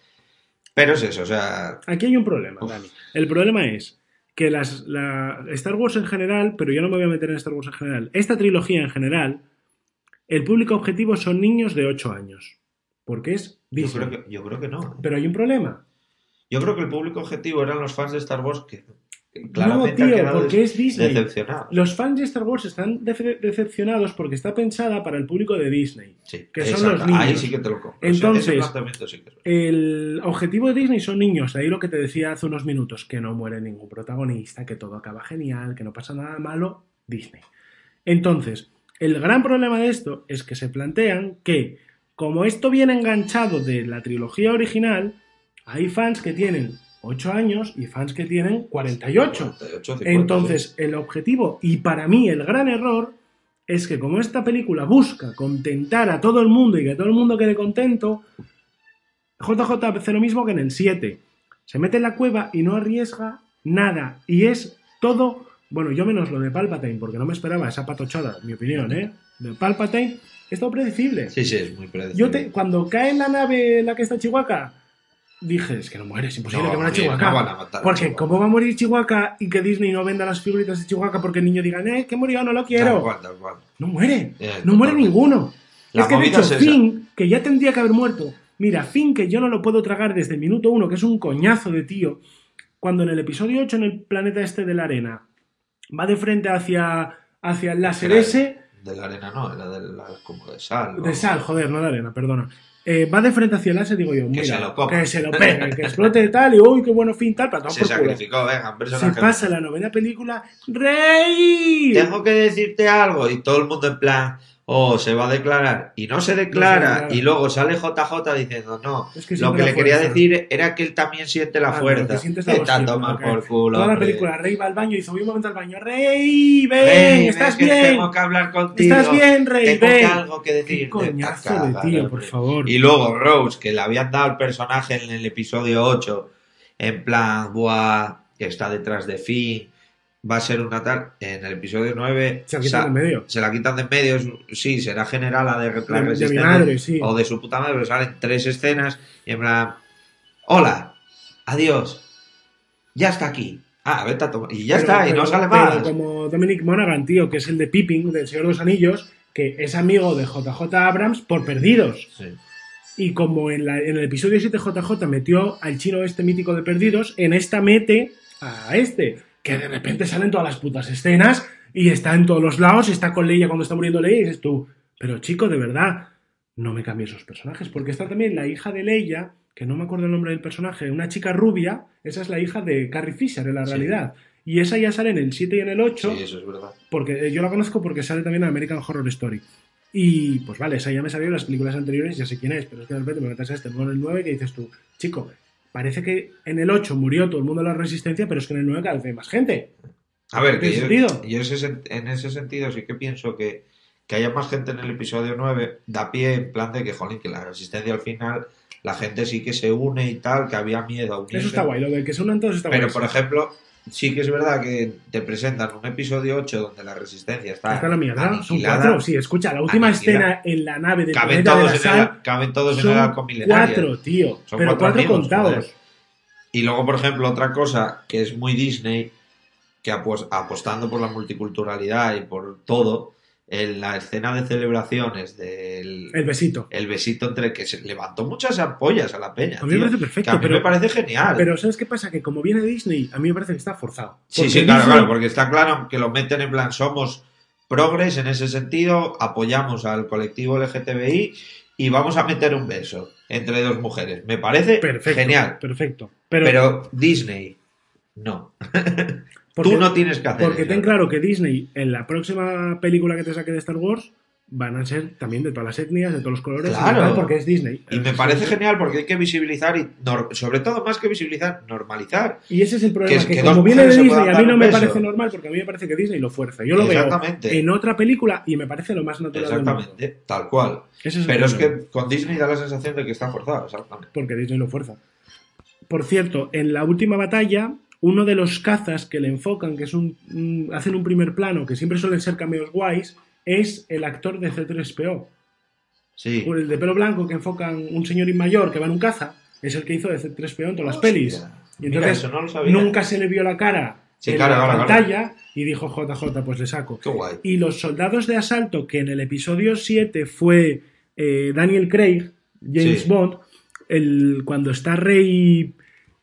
Pero es eso, o sea, Aquí hay un problema, Uf. Dani. El problema es que las, la Star Wars en general, pero yo no me voy a meter en Star Wars en general, esta trilogía en general, el público objetivo son niños de 8 años. Porque es yo creo, que, yo creo que no. Pero hay un problema. Yo creo que el público objetivo eran los fans de Star Wars que No, claramente han tío, porque es Disney. decepcionados. Los fans de Star Wars están dece- decepcionados porque está pensada para el público de Disney. Sí, que son los Ahí niños. sí que te lo compro. Entonces- sí. El objetivo de Disney son niños, de ahí lo que te decía hace unos minutos, que no muere ningún protagonista, que todo acaba genial, que no pasa nada malo, Disney. Entonces, el gran problema de esto es que se plantean que, como esto viene enganchado de la trilogía original, hay fans que tienen 8 años y fans que tienen 48. 48, 50, Entonces, el objetivo, y para mí el gran error, es que como esta película busca contentar a todo el mundo y que todo el mundo quede contento, JJ hace lo mismo que en el 7. Se mete en la cueva y no arriesga nada. Y es todo, bueno, yo menos lo de Palpatine, porque no me esperaba esa patochada, mi opinión, ¿eh? De Palpatine, es todo predecible. Sí, sí, es muy predecible. Yo te, cuando cae en la nave en la que está Chihuahua, dije, es que no muere, es imposible No, que muera Chihuahua. no van a matar porque Chihuahua. ¿cómo va a morir Chihuahua y que Disney no venda las figuritas de Chihuahua porque el niño diga, eh, que murió, no lo Tal quiero? cual, tal cual. No muere, Eh, no muere ninguno. La es que de hecho es. Finn, que ya tendría que haber muerto, mira, Finn, que yo no lo puedo tragar desde el minuto uno, que es un coñazo de tío, cuando en el episodio 8 en el planeta este de la arena va de frente hacia, hacia el láser De la arena no, era de la, como de sal. ¿no? de sal, joder, no de arena, perdona. Eh, va de frente hacia el láser, digo yo, mira, se lo coma. que se lo pegue, que explote tal, y uy, qué bueno Finn tal, para Se por culo. sacrificó, venga, Se pasa la novena película, ¡Rey! Tengo que decirte algo. Y todo el mundo en plan, o se va a declarar y no se declara, declara. y luego sale JJ diciendo no. Es que Lo que le quería decir era que él también siente la Ah, fuerza. que Vete a tomar que por culo. Toda la película, Rey va al baño y dice, voy un momento al baño. Rey, ven, estás ven, que bien. Tengo que hablar contigo. Estás bien, Rey, Tengo ven. algo que decir. Qué coñazo de tío, por favor. Y luego Rose, que le habían dado el personaje en el episodio 8, en plan, buah, que está detrás de Finn, va a ser una tal. En el episodio 9 Se la quitan de en medio. se la quitan de en medio. Sí, será generala de, la De- de mi resistencia madre, sí. o de su puta madre, pero salen tres escenas y en plan, hola, adiós, ya está aquí. Ah, vete a tomar. Y ya Pero- está, y no sale más. Como Dominic Monaghan, tío, que es el de Pippin, del Señor de los Anillos, que es amigo de JJ Abrams por perdidos. Sí. Y como en, la- en el episodio 7 JJ metió al chino este mítico de perdidos, en esta mete a este, que de repente salen todas las putas escenas y está en todos los lados, y está con Leia cuando está muriendo Leia y dices tú, pero chico, de verdad, no me cambies esos personajes, porque está también la hija de Leia, que no me acuerdo el nombre del personaje, una chica rubia, esa es la hija de Carrie Fisher en la Sí. realidad. Y esa ya sale en el 7 y en el 8 Sí, eso es verdad. porque eh, yo la conozco porque sale también en American Horror Story. Y pues vale, esa ya me salió en las películas anteriores, ya sé quién es, pero es que de repente me metes a este, luego en el 9 que dices tú, chico, parece que en el 8 murió todo el mundo de la resistencia, pero es que en el 9 cada vez hay más gente. A ver, ¿No que yo, sentido? yo ese en ese sentido sí que pienso que, que haya más gente en el episodio 9 da pie en plan de que, jolín, que la resistencia al final, la gente sí que se une y tal, que había miedo a unirse. Eso está guay, lo de que se unan todos está Pero, guay. por ejemplo, sí que es verdad que te presentan un episodio 8 donde la resistencia está, Está la mierda, son cuatro. Sí, escucha, la última escena en la nave del Caben planeta de la en sal el, caben todos en el arco milenario. cuatro, tío. Son pero cuatro contados. joder. Y luego, por ejemplo, otra cosa que es muy Disney, que apos- apostando por la multiculturalidad y por todo, en la escena de celebraciones del El besito. el besito entre que se levantó muchas ampollas a la peña. A mí me parece que perfecto, a mí pero, me parece genial. pero ¿sabes qué pasa? Que como viene Disney, a mí me parece que está forzado. sí, sí, claro, Disney- claro, porque está claro que lo meten en plan, somos progres en ese sentido, apoyamos al colectivo LGTBI y vamos a meter un beso entre dos mujeres. Me parece Perfecto. genial. Perfecto. Pero, Pero Disney, no. porque- Tú no tienes que hacer Porque eso. ten claro que Disney, en la próxima película que te saque de Star Wars, van a ser también de todas las etnias, de todos los colores, Claro. tal, porque es Disney. Y me parece genial porque hay que visibilizar y, sobre todo más que visibilizar, normalizar. Y ese es el problema, Que- que, que como viene de Disney, a mí no me parece normal, porque a mí me parece que Disney lo fuerza. Yo lo veo en otra película y me parece lo más natural del. Exactamente, tal cual. Es Pero es que con Disney da la sensación de que está forzado, exactamente. Porque Disney lo fuerza. Por cierto, en la última batalla, uno de los cazas que le enfocan, que es un, un- hacen un primer plano, que siempre suelen ser cameos guays, es el actor de C3PO. Sí. El de pelo blanco que enfocan un señorín mayor que va en un caza, es el que hizo de C3PO en todas las pelis. Y entonces no nunca se le vio la cara Sí, en claro, la claro, pantalla y dijo JJ, pues le saco. Qué guay. Y los soldados de asalto, que en el episodio 7 fue eh, Daniel Craig, James Sí. Bond, el, cuando está Rey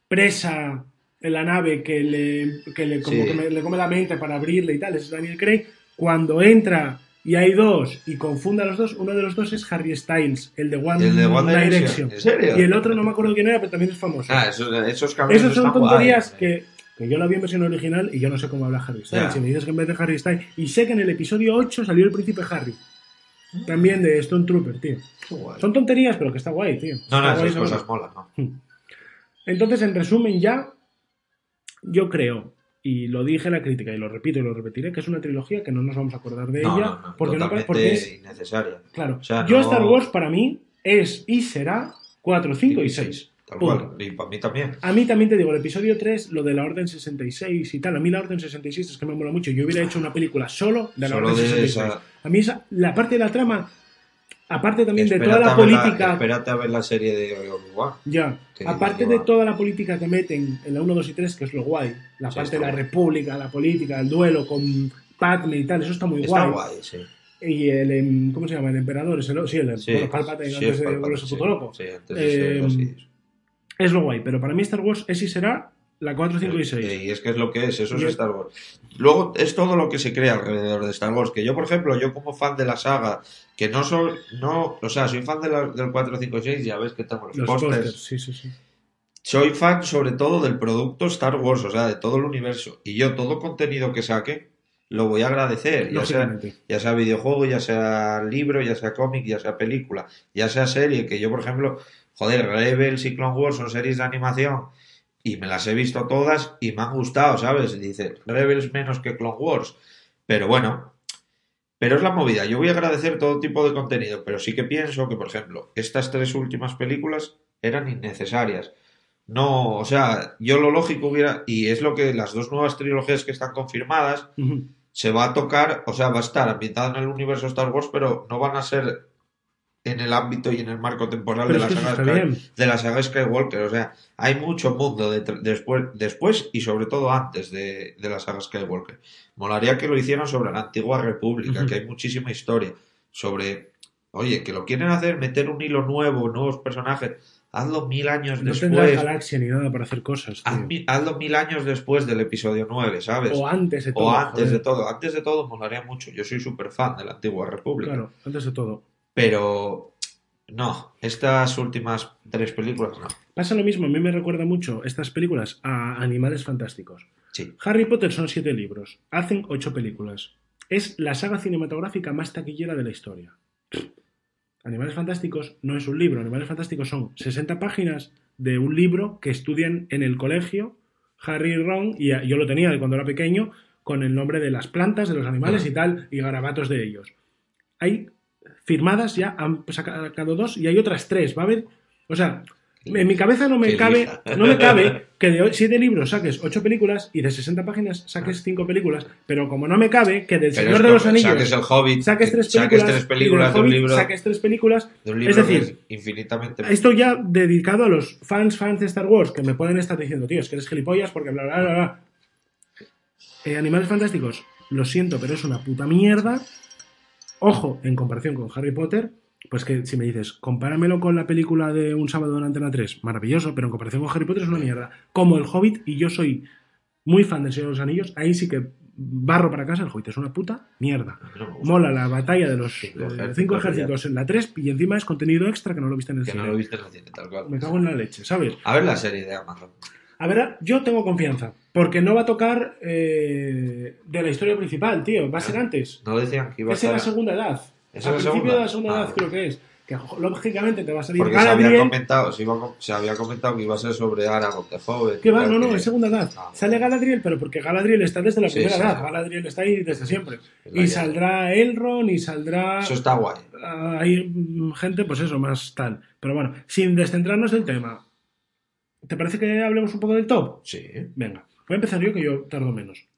presa en la nave que le, que le, como Sí. que me- le come la mente para abrirle y tal, es Daniel Craig, cuando entra y hay dos y confunde a los dos, uno de los dos es Harry Styles, el de One, El de One Direction. Direction. ¿En serio? Y el otro no me acuerdo quién era, pero también es famoso. Ah, esos, esos Esas son tonterías guays, que, que yo la vi en versión original y yo no sé cómo habla Harry Styles. Ya. Si me dices que en vez de Harry Styles. Y sé que en el episodio 8 salió el príncipe Harry. También de Stone Trooper, tío. Son tonterías, pero que está guay, tío. No, no, esas cosas molan, ¿no? Entonces, en resumen, ya, yo creo, y lo dije en la crítica y lo repito y lo repetiré, que es una trilogía que no nos vamos a acordar de No, ella. no, no, porque, no, porque es. innecesaria. Claro, o sea, yo Star Wars para mí es y será 4, 5 y 6. Tal cual. Y para mí también. A mí también te digo, el episodio 3, lo de la Orden 66 y tal. A mí la Orden 66 es que me mola mucho. Yo hubiera hecho una película solo de la Solo Orden de 66. esa- A mí esa, la parte de la trama, aparte también de toda la a ver la- política... espérate a ver la serie de Obi-Wan. Ya, aparte de toda la política que meten en la 1, 2 y 3, que es lo guay, la Sí, parte de la guay. república, la política, el duelo con Padme y tal, eso está muy Está guay. guay, sí. Y el, em, ¿cómo se llama? El emperador, es el, sí, el Sí, bueno, Palpatine, sí, antes es de volverse sí. puto loco. Sí, antes de ser Eh, así. Es lo guay, pero para mí Star Wars es y será la 4, 5 y 6. Eh, Y es que es lo que es, eso es Star Wars. Luego es todo lo que se crea alrededor de Star Wars. Que yo, por ejemplo, yo como fan de la saga, que no soy, no, o sea, soy fan de la- del 4, 5 y 6, ya ves que tengo los, Los pósters, sí, sí, sí. Soy fan sobre todo del producto Star Wars, o sea, de todo el universo. Y yo todo contenido que saque lo voy a agradecer, ya sea, ya sea videojuego, ya sea libro, ya sea cómic, ya sea película, ya sea serie, que yo, por ejemplo, joder, Rebels y Clone Wars son series de animación y me las he visto todas y me han gustado, ¿sabes? Dice, Rebels menos que Clone Wars, pero bueno, pero es la movida. Yo voy a agradecer todo tipo de contenido, pero sí que pienso que, por ejemplo, estas tres últimas películas eran innecesarias. No, o sea, yo lo lógico hubiera, y es lo que las dos nuevas trilogías que están confirmadas, se va a tocar, o sea, va a estar ambientada en el universo Star Wars, pero no van a ser en el ámbito y en el marco temporal Pero de, la saga Sky- de la saga Skywalker. O sea, hay mucho mundo detr- después, después y sobre todo antes de, de la saga Skywalker. Molaría que lo hicieran sobre la antigua república, que hay muchísima historia. Sobre, oye, que lo quieren hacer, meter un hilo nuevo, nuevos personajes. Hazlo mil años No tendrás después. galaxia ni nada para hacer cosas. Haz hazlo mil años después del episodio 9, ¿sabes? O antes de todo. O antes joder. de todo. Antes de todo molaría mucho. Yo soy súper fan de la antigua república. Claro, antes de todo. Pero no, estas últimas tres películas no. Pasa lo mismo, a mí me recuerda mucho estas películas a Animales Fantásticos. Sí. Harry Potter son siete libros, hacen ocho películas. Es la saga cinematográfica más taquillera de la historia. Animales Fantásticos no es un libro, Animales Fantásticos son 60 páginas de un libro que estudian en el colegio Harry y Ron, y yo lo tenía de cuando era pequeño, con el nombre de las plantas, de los animales Ah. y tal, y garabatos de ellos. Hay firmadas ya, han sacado dos y hay otras tres. Va a haber, o sea, en mi cabeza no me cabe, lija. no me cabe que de siete libros saques ocho películas y de 60 páginas saques cinco películas, pero como no me cabe que del Pero Señor de los Anillos saques el Hobbit, saques tres saques películas, de un Hobbit libro, saques tres películas, de un libro es decir, es infinitamente esto ya dedicado a los fans, fans de Star Wars, que me pueden estar diciendo, tío, es que eres gilipollas porque bla, bla, bla, bla. Eh, Animales Fantásticos, lo siento, pero es una puta mierda. Ojo, en comparación con Harry Potter, pues que si me dices, compáramelo con la película de Un sábado en Antena 3, maravilloso, pero en comparación con Harry Potter es una mierda. Como el Hobbit, y yo soy muy fan del Señor de los Anillos, ahí sí que barro para casa, el Hobbit es una puta mierda. Mola la batalla de los Cinco eh, ejércitos, cinco ya. ejércitos en la 3 y encima es contenido extra que no lo viste en el que cine. no lo viste en el cine tal cual. Me cago en la leche, ¿sabes? A ver la serie de Amazon. A ver, yo tengo confianza, porque no va a tocar eh, de la historia principal, tío, va a ser Ah, antes. No decían que iba a Es en la segunda edad. ¿Es Al la principio segunda? de la segunda Ah, edad vale. creo que es. Que lógicamente te va a salir Porque se había, comentado, se, iba había comentado que iba a ser sobre Aragorn de Hobbit. Que va, no, no, que- es segunda edad. Ah, Sale Galadriel, pero porque Galadriel está desde la Sí, primera sí. edad. Galadriel está ahí desde siempre. Es Y saldrá Elrond y saldrá. Eso está guay. Ah, hay mm, gente, pues eso, más tal. Pero bueno, sin descentrarnos del tema, ¿te parece que hablemos un poco del top? Sí. Venga, voy a empezar yo, que yo tardo menos.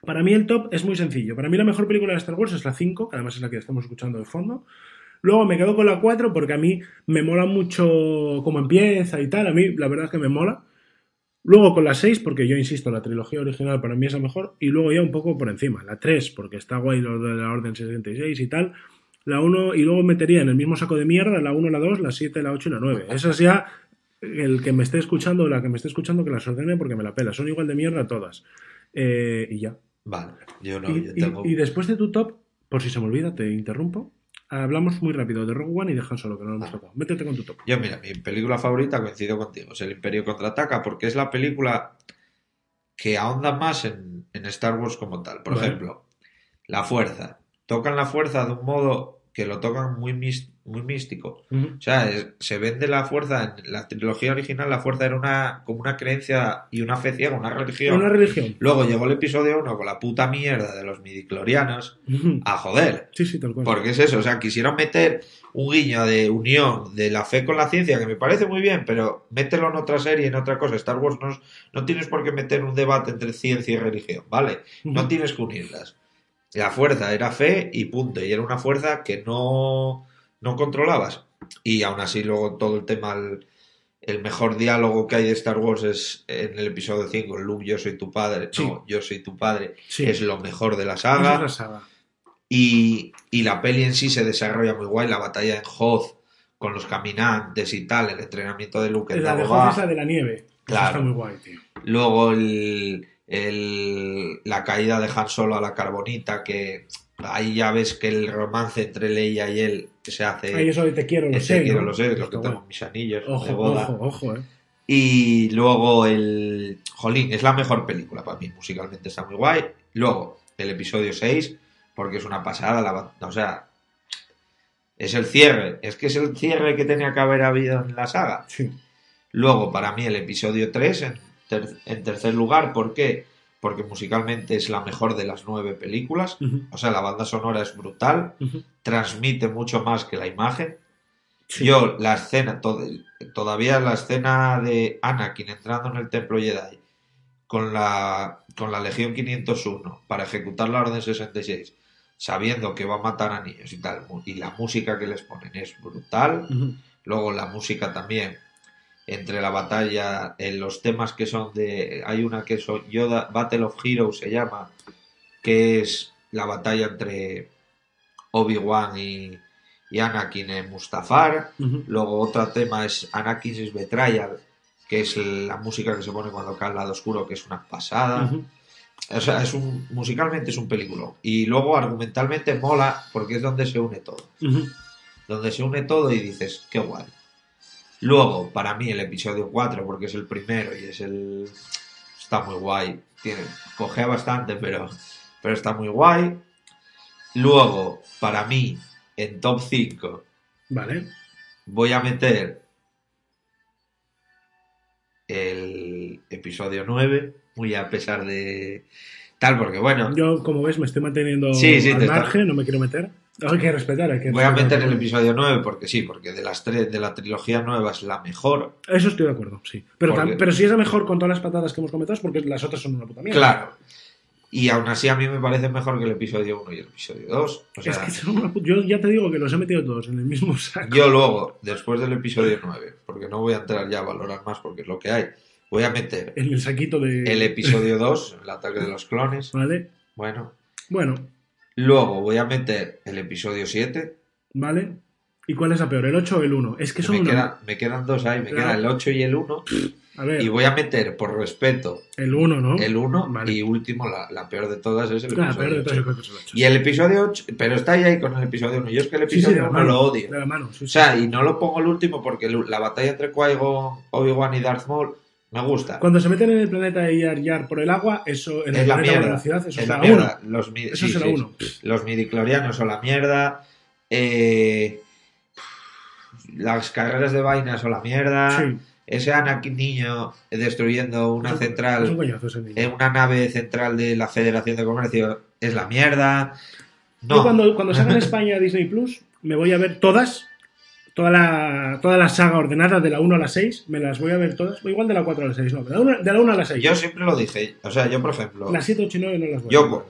Para mí el top es muy sencillo. Para mí la mejor película de Star Wars es la 5, que además es la que estamos escuchando de fondo. Luego me quedo con la 4 porque a mí me mola mucho cómo empieza y tal. A mí la verdad es que me mola. Luego con la 6, porque yo insisto, la trilogía original para mí es la mejor. Y luego ya un poco por encima. La 3, porque está guay lo de la Orden 66 y tal. La 1, y luego metería en el mismo saco de mierda la 1, la 2, la 7, la 8 y la 9. Esas ya, el que me esté escuchando o la que me esté escuchando que las ordene porque me la pela. Son igual de mierda todas. Eh, y ya. Vale. Yo no, y, yo tengo... y después de tu top, por si se me olvida, te interrumpo. Hablamos muy rápido de Rogue One y de Han Solo, que no lo hemos Ah. tocado. Métete con tu top. Yo, mira, mi película favorita, coincido contigo, es El Imperio Contraataca, porque es la película que ahonda más en, en Star Wars como tal. Por Vale. ejemplo, la fuerza. Tocan la fuerza de un modo que lo tocan muy, muy místico. O sea, es- se vende la fuerza, en la trilogía original la fuerza era una como una creencia y una fe ciega, una religión. Una religión. Luego llegó el episodio 1 con la puta mierda de los midiclorianos Ujú. a joder. Sí, sí, tal cual. Porque es eso, o sea, quisieron meter un guiño de unión de la fe con la ciencia, que me parece muy bien, pero mételo en otra serie, en otra cosa. Star Wars no, no tienes por qué meter un debate entre ciencia y religión, ¿vale? No tienes que unirlas. La fuerza era fe y punto. Y era una fuerza que no, no controlabas. Y aún así, luego todo el tema, el, el mejor diálogo que hay de Star Wars es en el episodio 5, Luke, yo soy tu padre. Sí. No, yo soy tu padre. Sí. Es lo mejor de la saga. es la saga. Y, y la peli en sí se desarrolla muy guay. La batalla en Hoth con los caminantes y tal, el entrenamiento de Luke en La de Dagobah. Hoth es la de la nieve. Claro. está muy guay, tío. Luego el, el- la caída de Han Solo a la carbonita, que ahí ya ves que el romance entre Leia y él se hace. Ahí eso de te quiero, lo sé. quiero ¿no? lo sé, lo que tengo en mis anillos de Ojo, boda. ojo, ojo, eh. Y luego el. Jolín, es la mejor película para mí, musicalmente está muy guay. Luego, el episodio 6, porque es una pasada, la, o sea, es el cierre, es que es el cierre que tenía que haber habido en la saga. Sí. Luego, para mí, el episodio 3 en, ter- en tercer lugar, ¿por qué? Porque musicalmente es la mejor de las nueve películas, o sea, la banda sonora es brutal, transmite mucho más que la imagen. Sí. Yo, la escena, to- todavía la escena de Anakin entrando en el templo Jedi con la, con la Legión 501 para ejecutar la Orden 66, sabiendo que va a matar a niños y tal, y la música que les ponen es brutal. Luego la música también, entre la batalla, en los temas que son de... Hay una que es Yoda, Battle of Heroes se llama, que es la batalla entre Obi-Wan y, y Anakin en Mustafar. Luego otro tema es Anakin's Betrayal, que es la música que se pone cuando cae el lado oscuro, que es una pasada. O sea, es un, musicalmente es un película. Y luego argumentalmente mola porque es donde se une todo. Donde se une todo y dices, qué guay. Luego, para mí, el episodio 4, porque es el primero y es el... Está muy guay. Tiene, cogea bastante, pero, pero está muy guay. Luego, para mí, en top 5, Vale. voy a meter el episodio 9, muy a pesar de tal, porque bueno, Yo, como ves, me estoy manteniendo Sí, sí, al está- margen, no me quiero meter. Hay que respetar, hay que voy a meter el episodio 9 porque sí, porque de las tres de la trilogía nueva es la mejor. Eso estoy de acuerdo, sí. Pero, Porque- pero si es la mejor con todas las patadas que hemos comentado es porque las otras son una puta mierda. Claro. Y aún así a mí me parece mejor que el episodio 1 y el episodio 2. O sea, es que son una yo ya te digo que los he metido todos en el mismo saco. yo luego, después del episodio 9, porque no voy a entrar ya a valorar más porque es lo que hay, voy a meter En el saquito de. el episodio 2, el ataque de los clones. Vale. Bueno, Bueno, luego voy a meter el episodio 7. vale. ¿Y cuál es la peor? ¿El 8 o el 1? Es que son Me, una- queda- me quedan dos ahí, me Claro. queda el 8 y el 1. A ver, Y voy a meter, por respeto, el 1, ¿no? el 1 Vale. y último, la, la peor de todas es el Claro, episodio peor de todas, yo 8. creo que es el 8. Y el episodio 8, pero está ahí, ahí con el episodio 1. Yo es que el Sí, sí, episodio de la 1 mano. lo odio. De la mano, sí, O sí. sea, y no lo pongo el último porque la batalla entre Qui-Gon, Obi-Wan y Darth Maul me gusta. Cuando se meten en el planeta de Yar Yar por el agua, eso en el la planeta mierda. de velocidad, eso es la mierda. uno. Los, mi- Eso sí, será sí, uno. los midiclorianos son la mierda. Eh, las carreras de vainas son la mierda. Sí. Ese Anakin niño destruyendo una Es un- central. Es un coñazo ese niño. en una nave central de la Federación de Comercio es la mierda. No. Yo cuando, cuando salga en España Disney Plus, me voy a ver todas, toda la, toda la saga ordenada de la 1 a la 6, me las voy a ver todas, o igual de la 4 a la 6, no, de la 1, de la 1 a la 6. Yo siempre lo dije. O sea, yo, por ejemplo, Las 7, 8 y 9 no las voy a yo ver. cu-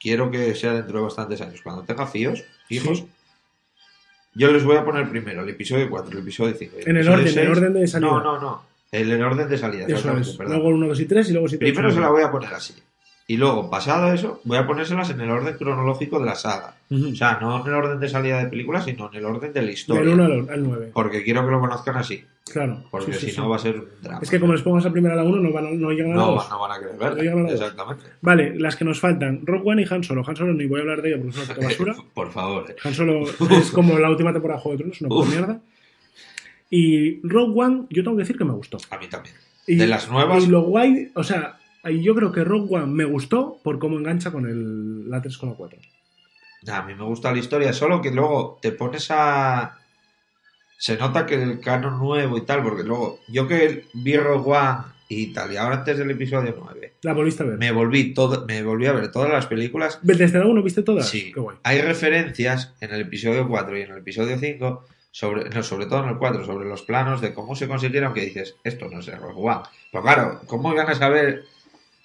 quiero que sea dentro de bastantes años. Cuando tenga fíos, fijos, Sí. yo les voy a poner primero el episodio 4, el episodio 5. En el orden, en el orden de salida. No, no, no. El, el orden de salida, Eso es. Luego el 1, 2 y 3 y luego 7, 8 Primero se la voy a poner así. Y luego, pasado eso, voy a ponérselas en el orden cronológico de la saga. O sea, no en el orden de salida de películas, sino en el orden de la historia. Del 1 al, al 9. Porque quiero que lo conozcan así. Claro. Porque sí, sí, si sí. no va a ser un drama. Es que como les pongas la primera a la 1, no, van a- no llegan a la no, 2. no van a querer No a verla. la dos. Exactamente. Vale, las que nos faltan, Rock One y Han Solo. Han Solo ni voy a hablar de ella porque es una puta basura. Por favor. eh. Han Solo es como la última temporada de Juego de Tronos, una puta mierda. Y Rogue One, yo tengo que decir que me gustó. A mí también. Y, De las nuevas- Y lo guay, o sea, ahí yo creo que Rogue One me gustó por cómo engancha con el, la 3 con la 4. A mí me gusta la historia, solo que luego te pones a. Se nota que el canon nuevo y tal, porque luego yo que vi Rogue One y tal, y ahora antes del episodio 9, La volviste a ver. me volví, todo, me volví a ver todas las películas. ¿Desde la 1 viste todas? Sí, Qué guay. hay referencias en el episodio 4 y en el episodio 5, sobre, no, sobre todo en el 4, sobre los planos de cómo se consiguieron, que dices, esto no es Rogue One. Pero claro, ¿cómo iban a saber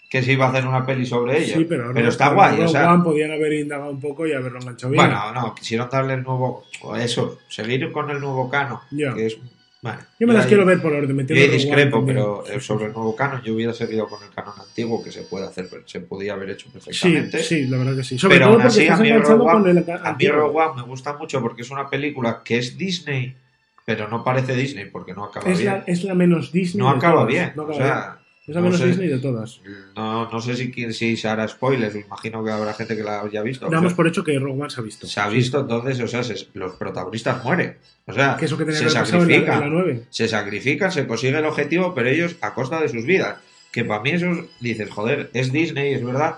que se iba a hacer una peli sobre ello? Sí, pero, pero no, está guay, o sea. Podían haber indagado un poco y haberlo enganchado bien. Bueno, no, quisieron darle el nuevo. o Eso, seguir con el nuevo canon. Ya. Que es, bueno, yo me las ahí- quiero ver por orden. Yo discrepo, pero Sí, eh, sí, sobre sí. el nuevo canon yo hubiera seguido con el canon antiguo que se puede hacer, se podía haber hecho Sí, perfectamente. sí, la verdad que sí. Sobre Pero todo aún así, a mí, Rogue One, el a mí antiguo. Rogue One me gusta mucho porque es una película que es Disney, pero no parece Disney porque no acaba Es bien. la, es la menos Disney. no acaba bien. No o acaba bien. sea, Es la no menos sé, Disney de todas. no, no sé si, si se hará spoilers, imagino que habrá gente que la haya visto. Damos por hecho que Rogue One se ha visto. se ha visto entonces, o sea, se- los protagonistas mueren. O sea, Que eso que se que haber pasado en la, en sacrifican. la 9. se sacrifican, se consigue el objetivo, pero ellos a costa de sus vidas. Que para mí eso, es- dices, joder, es Disney, es verdad,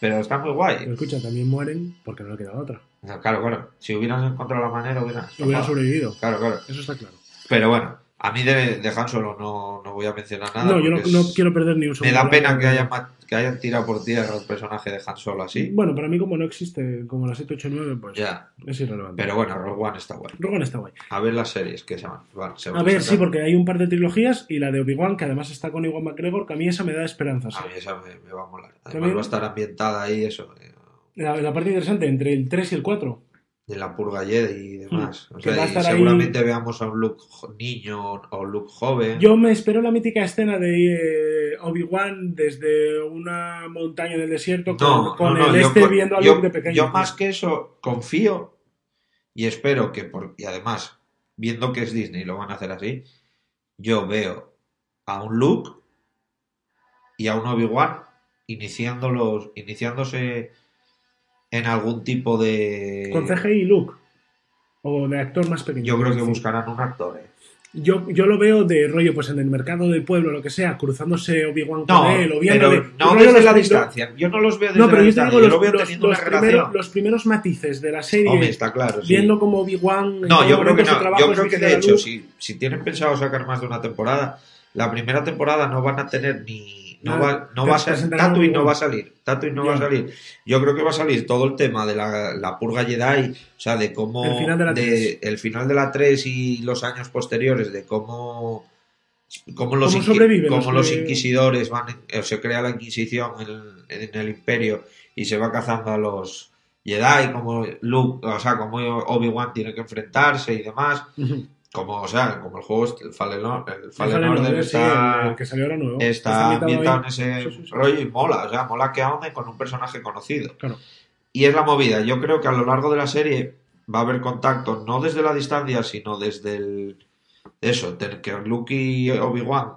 Pero está muy Pero guay. escucha, también mueren porque no le queda otra. Claro, claro. Si hubieran encontrado la manera, hubieran. Hubiera escapado. sobrevivido. Claro, claro. Eso está claro. Pero bueno, a mí de, de Han Solo no, no voy a mencionar nada. No, yo no, quiero perder ni un Me segundo. da pena que hayan, que hayan tirado por tierra el personaje de Han Solo así. Bueno, para mí, como no existe como la 789, pues Ya. es irrelevante. Pero bueno, Rogue One está guay. Rogan está guay. A ver las series que se van. van- se van A ver, sí, porque hay un par de trilogías y la de Obi-Wan, que además está con Iwan McGregor, que a mí esa me da esperanzas. A mí esa me, me va a molar. Además También- va a estar ambientada ahí, eso. eh, La, la parte interesante entre el 3 y el 4. De la purga Jedi y demás. O Que sea, y ahí- seguramente veamos a un Luke niño o Luke joven. Yo me espero la mítica escena de eh, Obi-Wan desde una montaña en el desierto con, No, con no, no, el este viendo a yo- Luke de pequeño. Yo más que eso confío y espero que, por, y además, viendo que es Disney y lo van a hacer así, yo veo a un Luke y a un Obi-Wan iniciándolos, iniciándose en algún tipo de... Con CGI y Luke. O de actor más pequeño. Yo creo que buscarán un actor. ¿eh? Yo, yo lo veo de rollo, pues en el mercado del pueblo, lo que sea, cruzándose Obi-Wan No, con él, o pero viéndole. no rollo desde los la distancia. Yo no los veo desde No, pero la yo distancia. digo yo los, lo veo los- teniendo los una primeros, relación. los primeros matices de la serie. Hombre, está claro. sí. viendo como Obi-Wan. No, yo creo que no. trabajo Yo creo que de hecho, si, si tienen pensado sacar más de una temporada, la primera temporada no van a tener ni. No va, no va a salir. presentarán Tatooine un- no va a salir. Tatooine no va a salir. Yo creo que va a salir todo el tema de la, la purga Jedi, o sea, de cómo. El final de la tres. el final de la 3 y los años posteriores, de cómo. Cómo los, ¿Cómo inqui- sobreviven cómo los inquisidores van. eh, se crea la Inquisición en, en el Imperio y se va cazando a los Jedi, como Luke, o sea, como Obi-Wan tiene que enfrentarse y demás. Como, o sea, como el juego, el Fallen, el Fallen Order está, el- el que salió ahora nuevo. está ambientado en ese Sí, sí, sí. rollo y mola, o sea, mola que ahonden con un personaje conocido. Claro. Y es la movida, yo creo que a lo largo de la serie va a haber contacto, no desde la distancia, sino desde el... Eso, que Luke y Obi-Wan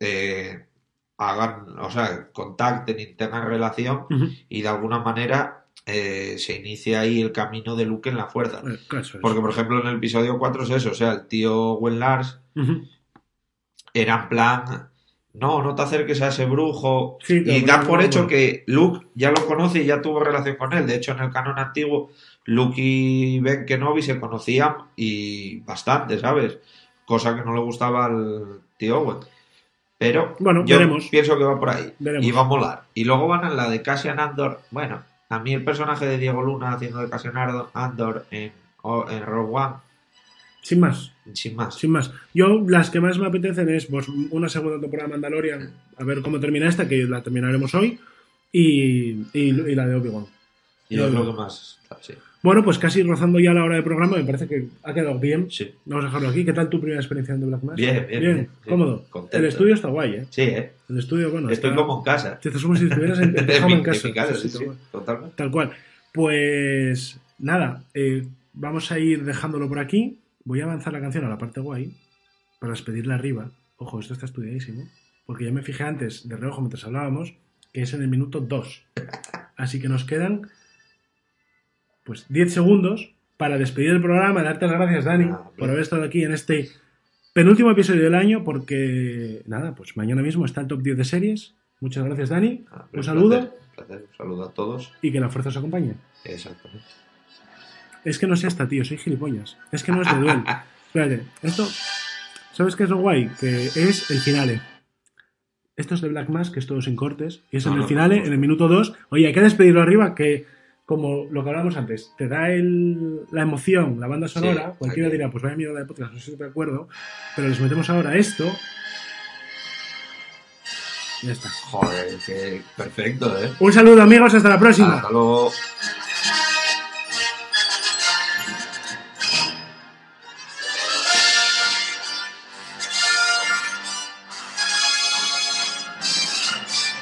eh, hagan, o sea, contacten y tengan relación y de alguna manera eh, se inicia ahí el camino de Luke en la fuerza. Eh, es. Porque, por ejemplo, en el episodio 4 es eso, o sea, el tío Wen Lars Ujú. era en plan, no, no te acerques a ese brujo. Sí, y dan por hecho que Luke ya lo conoce y ya tuvo relación con él. De hecho, en el canon antiguo, Luke y Ben Kenobi se conocían y bastante, ¿sabes? Cosa que no le gustaba al tío Owen. Pero Bueno, yo veremos. pienso que va por ahí. Veremos. Y va a molar. Y luego van a la de Cassian Andor. Bueno, a mí el personaje de Diego Luna haciendo de Cassian Andor en, en Rogue One, Sin más. sin más. Sin más. Yo las que más me apetecen es pues, una segunda temporada de Mandalorian, a ver cómo termina esta, que la terminaremos hoy, y, y, y la de Obi-Wan. Y es lo que más. Sí. Bueno, pues casi rozando ya la hora de programa, me parece que ha quedado bien. Sí. Vamos a dejarlo aquí. ¿Qué tal tu primera experiencia en The Black Mass? Bien, bien, bien, cómodo. contento. El estudio está guay, ¿eh? Sí, ¿eh? El estudio, bueno. Estoy está- como en casa. Te como si estuvieras en, en mi, en en casa. casa, Sí, sí, totalmente. Tal cual. Pues nada, eh, vamos a ir dejándolo por aquí. Voy a avanzar la canción a la parte guay para despedirla arriba. Ojo, esto está estudiadísimo. Porque ya me fijé antes de reojo mientras hablábamos que es en el minuto 2. Así que nos quedan pues 10 segundos para despedir el programa, darte las gracias, Dani, Ah, por haber estado aquí en este penúltimo episodio del año, porque nada, pues mañana mismo está el top 10 de series. Muchas gracias, Dani. Ah, Un saludo placer, un placer. Un saludo a todos. y que la fuerza os acompañe. Exactamente. Es que no sé hasta, tío, soy gilipollas. Es que no es de duel. Espérate, esto. ¿Sabes qué es lo guay? Que es el finale. Esto es de Black Mass, que es todo sin cortes. Y es en el no, finale, en el minuto 2. Oye, hay que despedirlo arriba, que como lo que hablábamos antes, te da el, la emoción, la banda sonora. Sí, cualquiera aquí. dirá, pues vaya mierda de podcast, no sé si te acuerdo. Pero les metemos ahora esto. Ya está. Joder, que perfecto, ¿eh? Un saludo, amigos, hasta la próxima. Hasta luego.